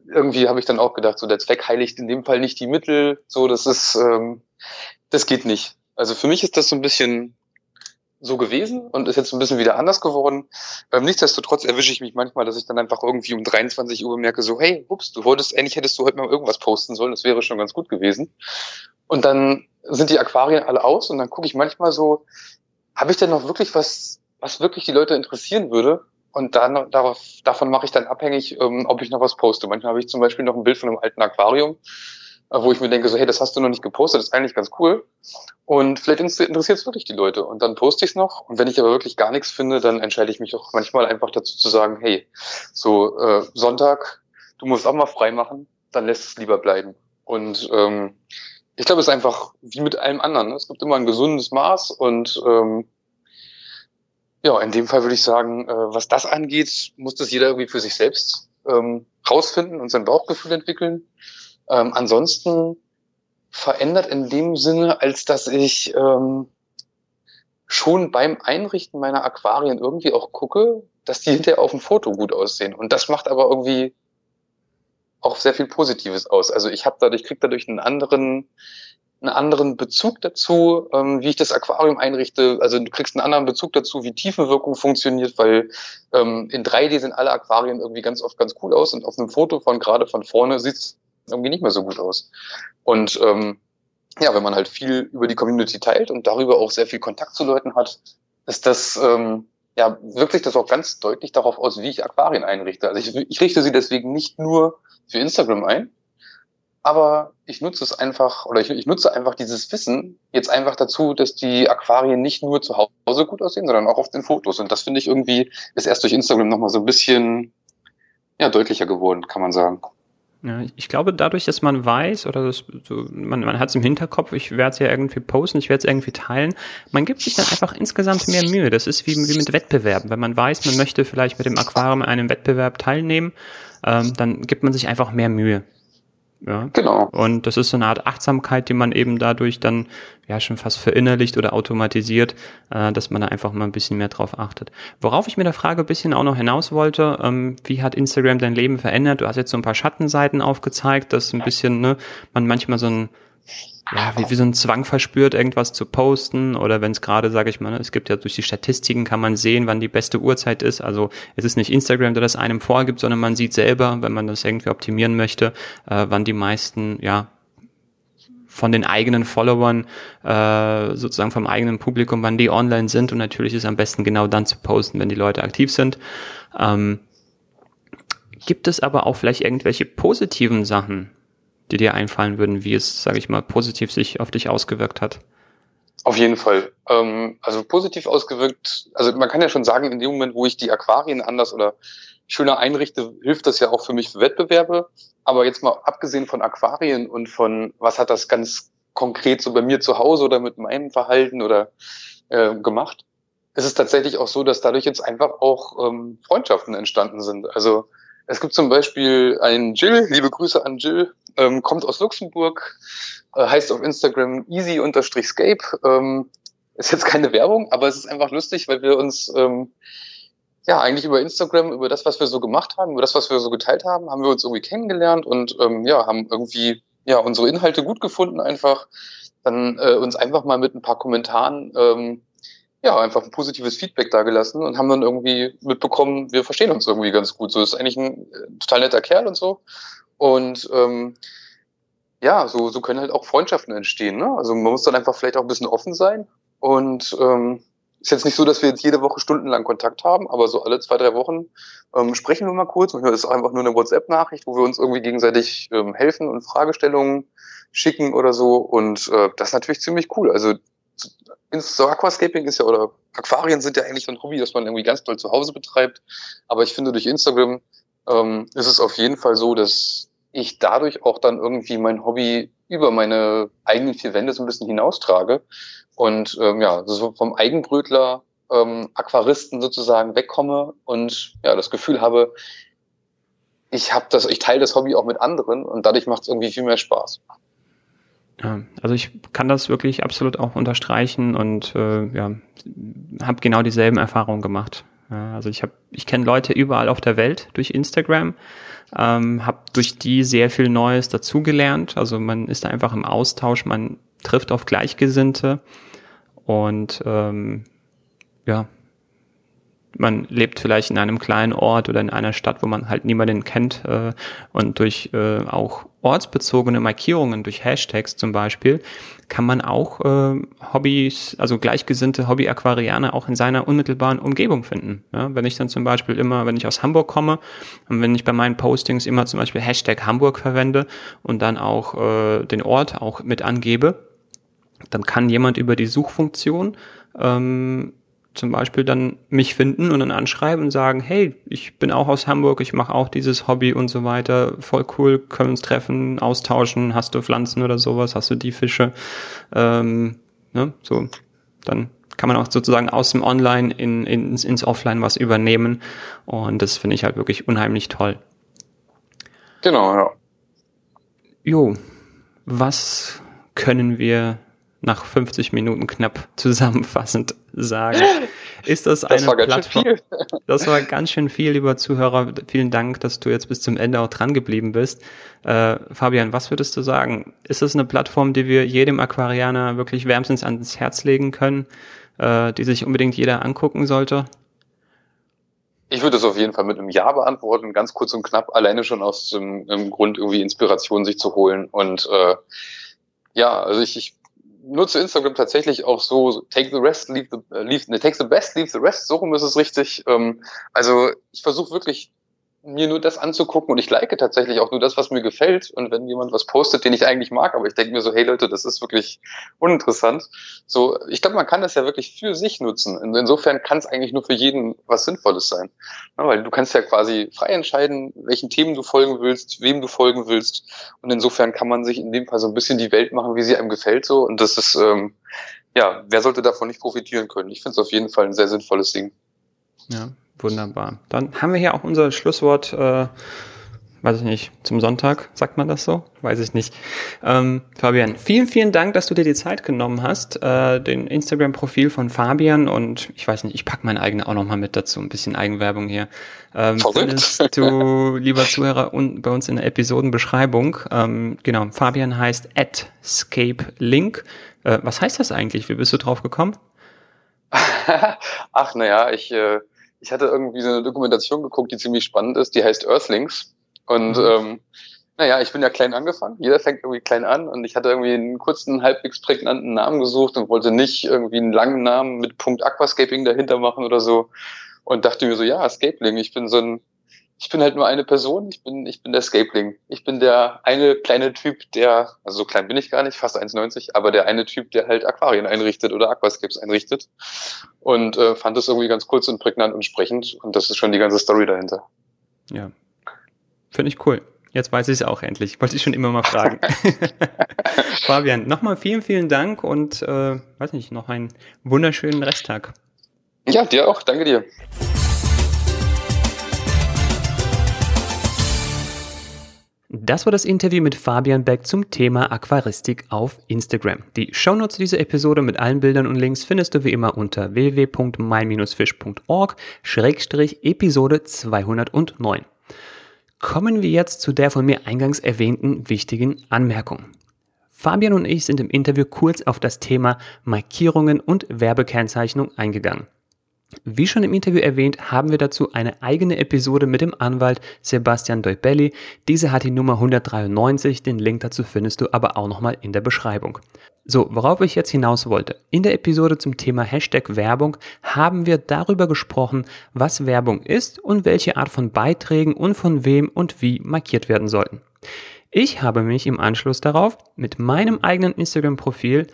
irgendwie habe ich dann auch gedacht, so der Zweck heiligt in dem Fall nicht die Mittel. So, das ist, ähm, das geht nicht. Also für mich ist das so ein bisschen so gewesen und ist jetzt ein bisschen wieder anders geworden. Ähm, nichtsdestotrotz erwische ich mich manchmal, dass ich dann einfach irgendwie um 23 Uhr merke, so, hey, ups, du wolltest, eigentlich hättest du heute mal irgendwas posten sollen, das wäre schon ganz gut gewesen. Und dann sind die Aquarien alle aus und dann gucke ich manchmal so, habe ich denn noch wirklich was, was wirklich die Leute interessieren würde? Und dann darauf, davon mache ich dann abhängig, ähm, ob ich noch was poste. Manchmal habe ich zum Beispiel noch ein Bild von einem alten Aquarium, äh, wo ich mir denke, so, hey, das hast du noch nicht gepostet, das ist eigentlich ganz cool. Und vielleicht interessiert es wirklich die Leute. Und dann poste ich es noch. Und wenn ich aber wirklich gar nichts finde, dann entscheide ich mich auch manchmal einfach dazu zu sagen, hey, so äh, Sonntag, du musst auch mal frei machen, dann lässt es lieber bleiben. Und ähm, ich glaube, es ist einfach wie mit allem anderen. Ne? Es gibt immer ein gesundes Maß und ähm, ja, in dem Fall würde ich sagen, äh, was das angeht, muss das jeder irgendwie für sich selbst ähm, rausfinden und sein Bauchgefühl entwickeln. Ähm, ansonsten verändert in dem Sinne, als dass ich ähm, schon beim Einrichten meiner Aquarien irgendwie auch gucke, dass die hinterher auf dem Foto gut aussehen. Und das macht aber irgendwie auch sehr viel Positives aus. Also ich habe dadurch, krieg dadurch einen anderen, einen anderen Bezug dazu, ähm, wie ich das Aquarium einrichte. Also du kriegst einen anderen Bezug dazu, wie Tiefenwirkung funktioniert, weil ähm, in 3D sehen alle Aquarien irgendwie ganz oft ganz cool aus und auf einem Foto von gerade von vorne sieht es irgendwie nicht mehr so gut aus. Und ähm, ja, wenn man halt viel über die Community teilt und darüber auch sehr viel Kontakt zu Leuten hat, ist das ähm, ja wirkt sich das auch ganz deutlich darauf aus, wie ich Aquarien einrichte. Also ich, ich richte sie deswegen nicht nur für Instagram ein. Aber ich nutze es einfach, oder ich, ich nutze einfach dieses Wissen jetzt einfach dazu, dass die Aquarien nicht nur zu Hause gut aussehen, sondern auch auf den Fotos. Und das finde ich irgendwie, ist erst durch Instagram nochmal so ein bisschen ja, deutlicher geworden, kann man sagen. Ja, ich glaube, dadurch, dass man weiß oder das, so, man, man hat es im Hinterkopf, ich werde es ja irgendwie posten, ich werde es irgendwie teilen, man gibt sich dann einfach insgesamt mehr Mühe. Das ist wie, wie mit Wettbewerben. Wenn man weiß, man möchte vielleicht mit dem Aquarium einem Wettbewerb teilnehmen, ähm, dann gibt man sich einfach mehr Mühe. Ja. Genau. Und das ist so eine Art Achtsamkeit, die man eben dadurch dann ja schon fast verinnerlicht oder automatisiert, äh, dass man da einfach mal ein bisschen mehr drauf achtet. Worauf ich mir der Frage ein bisschen auch noch hinaus wollte, ähm, wie hat Instagram dein Leben verändert? Du hast jetzt so ein paar Schattenseiten aufgezeigt, dass ein bisschen, ne, man manchmal so ein ja, wie, wie so ein Zwang verspürt, irgendwas zu posten oder wenn es gerade, sage ich mal, ne, es gibt ja durch die Statistiken kann man sehen, wann die beste Uhrzeit ist. Also es ist nicht Instagram, der das einem vorgibt, sondern man sieht selber, wenn man das irgendwie optimieren möchte, äh, wann die meisten, ja, von den eigenen Followern, äh, sozusagen vom eigenen Publikum, wann die online sind und natürlich ist am besten genau dann zu posten, wenn die Leute aktiv sind. Ähm, gibt es aber auch vielleicht irgendwelche positiven Sachen, die dir einfallen würden, wie es, sage ich mal, positiv sich auf dich ausgewirkt hat? Auf jeden Fall. Ähm, also positiv ausgewirkt, also man kann ja schon sagen, in dem Moment, wo ich die Aquarien anders oder schöner einrichte, hilft das ja auch für mich für Wettbewerbe. Aber jetzt mal abgesehen von Aquarien und von, was hat das ganz konkret so bei mir zu Hause oder mit meinem Verhalten oder äh, gemacht, ist es tatsächlich auch so, dass dadurch jetzt einfach auch ähm, Freundschaften entstanden sind. Also es gibt zum Beispiel einen Jill, liebe Grüße an Jill, ähm, kommt aus Luxemburg, äh, heißt auf Instagram easy-scape. Ähm, ist jetzt keine Werbung, aber es ist einfach lustig, weil wir uns ähm, ja eigentlich über Instagram, über das, was wir so gemacht haben, über das, was wir so geteilt haben, haben wir uns irgendwie kennengelernt und ähm, ja, haben irgendwie ja unsere Inhalte gut gefunden einfach. Dann äh, uns einfach mal mit ein paar Kommentaren ähm, ja, einfach ein positives Feedback dagelassen und haben dann irgendwie mitbekommen, wir verstehen uns irgendwie ganz gut. So ist eigentlich ein äh, total netter Kerl und so. Und ähm, ja, so, so können halt auch Freundschaften entstehen. Ne? Also man muss dann einfach vielleicht auch ein bisschen offen sein. Und ähm, ist jetzt nicht so, dass wir jetzt jede Woche stundenlang Kontakt haben, aber so alle zwei, drei Wochen ähm, sprechen wir mal kurz. Manchmal ist es einfach nur eine WhatsApp-Nachricht, wo wir uns irgendwie gegenseitig ähm, helfen und Fragestellungen schicken oder so. Und äh, das ist natürlich ziemlich cool. Also so Aquascaping ist ja, oder Aquarien sind ja eigentlich so ein Hobby, das man irgendwie ganz toll zu Hause betreibt. Aber ich finde, durch Instagram ähm, ist es auf jeden Fall so, dass ich dadurch auch dann irgendwie mein Hobby über meine eigenen vier Wände so ein bisschen hinaustrage. Und ähm, ja, so vom Eigenbrötler ähm, Aquaristen sozusagen wegkomme und ja, das Gefühl habe, ich habe das, ich teile das Hobby auch mit anderen und dadurch macht es irgendwie viel mehr Spaß. Ja, also ich kann das wirklich absolut auch unterstreichen und äh, ja, habe genau dieselben Erfahrungen gemacht. Ja, also ich habe, ich kenne Leute überall auf der Welt durch Instagram, ähm, habe durch die sehr viel Neues dazugelernt. Also man ist da einfach im Austausch, man trifft auf Gleichgesinnte und ähm, ja, man lebt vielleicht in einem kleinen Ort oder in einer Stadt, wo man halt niemanden kennt äh, und durch äh, auch ortsbezogene Markierungen, durch Hashtags zum Beispiel, kann man auch äh, Hobbys, also gleichgesinnte Hobby-Aquarianer auch in seiner unmittelbaren Umgebung finden. Ja, wenn ich dann zum Beispiel immer, wenn ich aus Hamburg komme und wenn ich bei meinen Postings immer zum Beispiel Hashtag Hamburg verwende und dann auch äh, den Ort auch mit angebe, dann kann jemand über die Suchfunktion ähm, zum Beispiel dann mich finden und dann anschreiben und sagen, hey, ich bin auch aus Hamburg, ich mache auch dieses Hobby und so weiter, voll cool, können uns treffen, austauschen, hast du Pflanzen oder sowas, hast du die Fische, ähm, ne, so, dann kann man auch sozusagen aus dem Online in, in, ins Offline was übernehmen und das finde ich halt wirklich unheimlich toll. Genau, ja. Jo, was können wir nach 50 Minuten knapp <laughs> zusammenfassend sagen. Ist das, <laughs> das eine Plattform? das war ganz schön viel, lieber Zuhörer. Vielen Dank, dass du jetzt bis zum Ende auch dran geblieben bist. Äh, Fabian, was würdest du sagen? Ist das eine Plattform, die wir jedem Aquarianer wirklich wärmstens ans Herz legen können, äh, die sich unbedingt jeder angucken sollte? Ich würde es auf jeden Fall mit einem Ja beantworten, ganz kurz und knapp, alleine schon aus dem Grund, irgendwie Inspiration sich zu holen. Und äh, ja, also ich, ich nutze Instagram tatsächlich auch so, take the rest, leave the, äh, leave, ne, take the best, leave the rest, so rum ist es richtig. Ähm, also ich versuche wirklich mir nur das anzugucken und ich like tatsächlich auch nur das, was mir gefällt. Und wenn jemand was postet, den ich eigentlich mag, aber ich denke mir so, hey Leute, das ist wirklich uninteressant. So, ich glaube, man kann das ja wirklich für sich nutzen. Insofern kann es eigentlich nur für jeden was Sinnvolles sein. Ja, weil du kannst ja quasi frei entscheiden, welchen Themen du folgen willst, wem du folgen willst. Und insofern kann man sich in dem Fall so ein bisschen die Welt machen, wie sie einem gefällt. So. Und das ist, ähm, ja, wer sollte davon nicht profitieren können? Ich finde es auf jeden Fall ein sehr sinnvolles Ding. Ja, Wunderbar. Dann haben wir hier auch unser Schlusswort, äh, weiß ich nicht, zum Sonntag, sagt man das so? Weiß ich nicht. Ähm, Fabian, vielen, vielen Dank, dass du dir die Zeit genommen hast, äh, den Instagram-Profil von Fabian und ich weiß nicht, ich pack mein eigenes auch nochmal mit dazu, ein bisschen Eigenwerbung hier. Ähm, findest du, <laughs> lieber Zuhörer, un bei uns in der Episodenbeschreibung. Ähm, genau, Fabian heißt at Link. Äh, was heißt das eigentlich? Wie bist du drauf gekommen? <laughs> Ach, naja, ich... Äh ich hatte irgendwie so eine Dokumentation geguckt, die ziemlich spannend ist, die heißt Earthlings. Und mhm. ähm, naja, ich bin ja klein angefangen. Jeder fängt irgendwie klein an und ich hatte irgendwie einen kurzen, halbwegs prägnanten Namen gesucht und wollte nicht irgendwie einen langen Namen mit Punkt Aquascaping dahinter machen oder so. Und dachte mir so, ja, Escapling, ich bin so ein ich bin halt nur eine Person, ich bin, ich bin der Scapling. Ich bin der eine kleine Typ, der, also so klein bin ich gar nicht, fast 1,90, aber der eine Typ, der halt Aquarien einrichtet oder Aquascapes einrichtet. Und äh, fand das irgendwie ganz kurz und prägnant und sprechend. Und das ist schon die ganze Story dahinter. Ja. Finde ich cool. Jetzt weiß ich es auch endlich. Wollte ich schon immer mal fragen. <laughs> <laughs> Fabian, nochmal vielen, vielen Dank und äh, weiß nicht, noch einen wunderschönen Resttag. Ja, dir auch. Danke dir. Das war das Interview mit Fabian Beck zum Thema Aquaristik auf Instagram. Die Shownotes dieser Episode mit allen Bildern und Links findest du wie immer unter www.my-fish.org-episode 209. Kommen wir jetzt zu der von mir eingangs erwähnten wichtigen Anmerkung. Fabian und ich sind im Interview kurz auf das Thema Markierungen und Werbekennzeichnung eingegangen. Wie schon im Interview erwähnt, haben wir dazu eine eigene Episode mit dem Anwalt Sebastian Deubelli. Diese hat die Nummer 193, den Link dazu findest du aber auch nochmal in der Beschreibung. So, worauf ich jetzt hinaus wollte. In der Episode zum Thema Hashtag Werbung haben wir darüber gesprochen, was Werbung ist und welche Art von Beiträgen und von wem und wie markiert werden sollten. Ich habe mich im Anschluss darauf mit meinem eigenen Instagram-Profil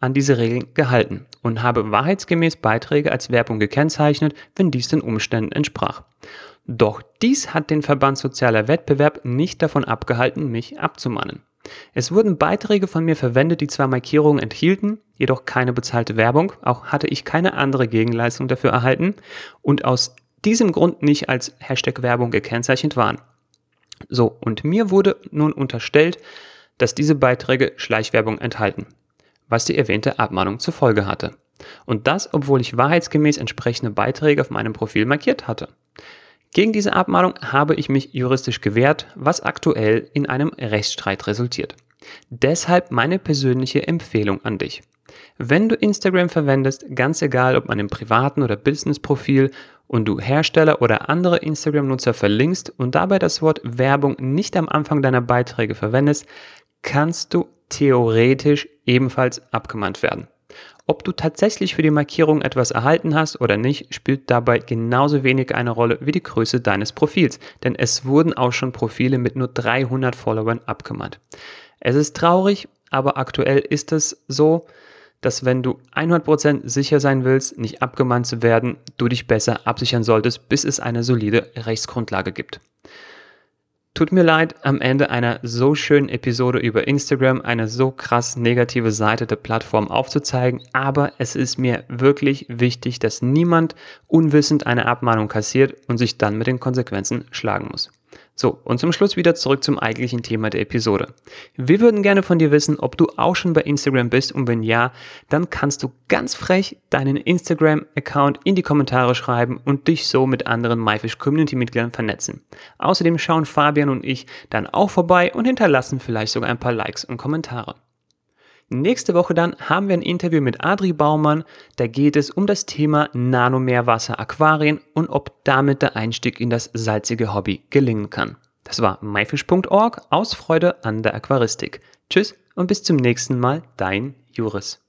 an diese Regeln gehalten und habe wahrheitsgemäß Beiträge als Werbung gekennzeichnet, wenn dies den Umständen entsprach. Doch dies hat den Verband Sozialer Wettbewerb nicht davon abgehalten, mich abzumannen. Es wurden Beiträge von mir verwendet, die zwar Markierungen enthielten, jedoch keine bezahlte Werbung, auch hatte ich keine andere Gegenleistung dafür erhalten und aus diesem Grund nicht als Hashtag Werbung gekennzeichnet waren. So, und mir wurde nun unterstellt, dass diese Beiträge Schleichwerbung enthalten was die erwähnte Abmahnung zur Folge hatte. Und das, obwohl ich wahrheitsgemäß entsprechende Beiträge auf meinem Profil markiert hatte. Gegen diese Abmahnung habe ich mich juristisch gewehrt, was aktuell in einem Rechtsstreit resultiert. Deshalb meine persönliche Empfehlung an dich. Wenn du Instagram verwendest, ganz egal ob einem privaten oder Business-Profil und du Hersteller oder andere Instagram-Nutzer verlinkst und dabei das Wort Werbung nicht am Anfang deiner Beiträge verwendest, kannst du theoretisch ebenfalls abgemahnt werden. Ob du tatsächlich für die Markierung etwas erhalten hast oder nicht, spielt dabei genauso wenig eine Rolle wie die Größe deines Profils, denn es wurden auch schon Profile mit nur 300 Followern abgemahnt. Es ist traurig, aber aktuell ist es so, dass wenn du 100% sicher sein willst, nicht abgemahnt zu werden, du dich besser absichern solltest, bis es eine solide Rechtsgrundlage gibt. Tut mir leid, am Ende einer so schönen Episode über Instagram eine so krass negative Seite der Plattform aufzuzeigen, aber es ist mir wirklich wichtig, dass niemand unwissend eine Abmahnung kassiert und sich dann mit den Konsequenzen schlagen muss. So, und zum Schluss wieder zurück zum eigentlichen Thema der Episode. Wir würden gerne von dir wissen, ob du auch schon bei Instagram bist und wenn ja, dann kannst du ganz frech deinen Instagram-Account in die Kommentare schreiben und dich so mit anderen MyFish Community-Mitgliedern vernetzen. Außerdem schauen Fabian und ich dann auch vorbei und hinterlassen vielleicht sogar ein paar Likes und Kommentare. Nächste Woche dann haben wir ein Interview mit Adri Baumann. Da geht es um das Thema Nanomeerwasser Aquarien und ob damit der Einstieg in das salzige Hobby gelingen kann. Das war myfish.org aus Freude an der Aquaristik. Tschüss und bis zum nächsten Mal, dein Juris.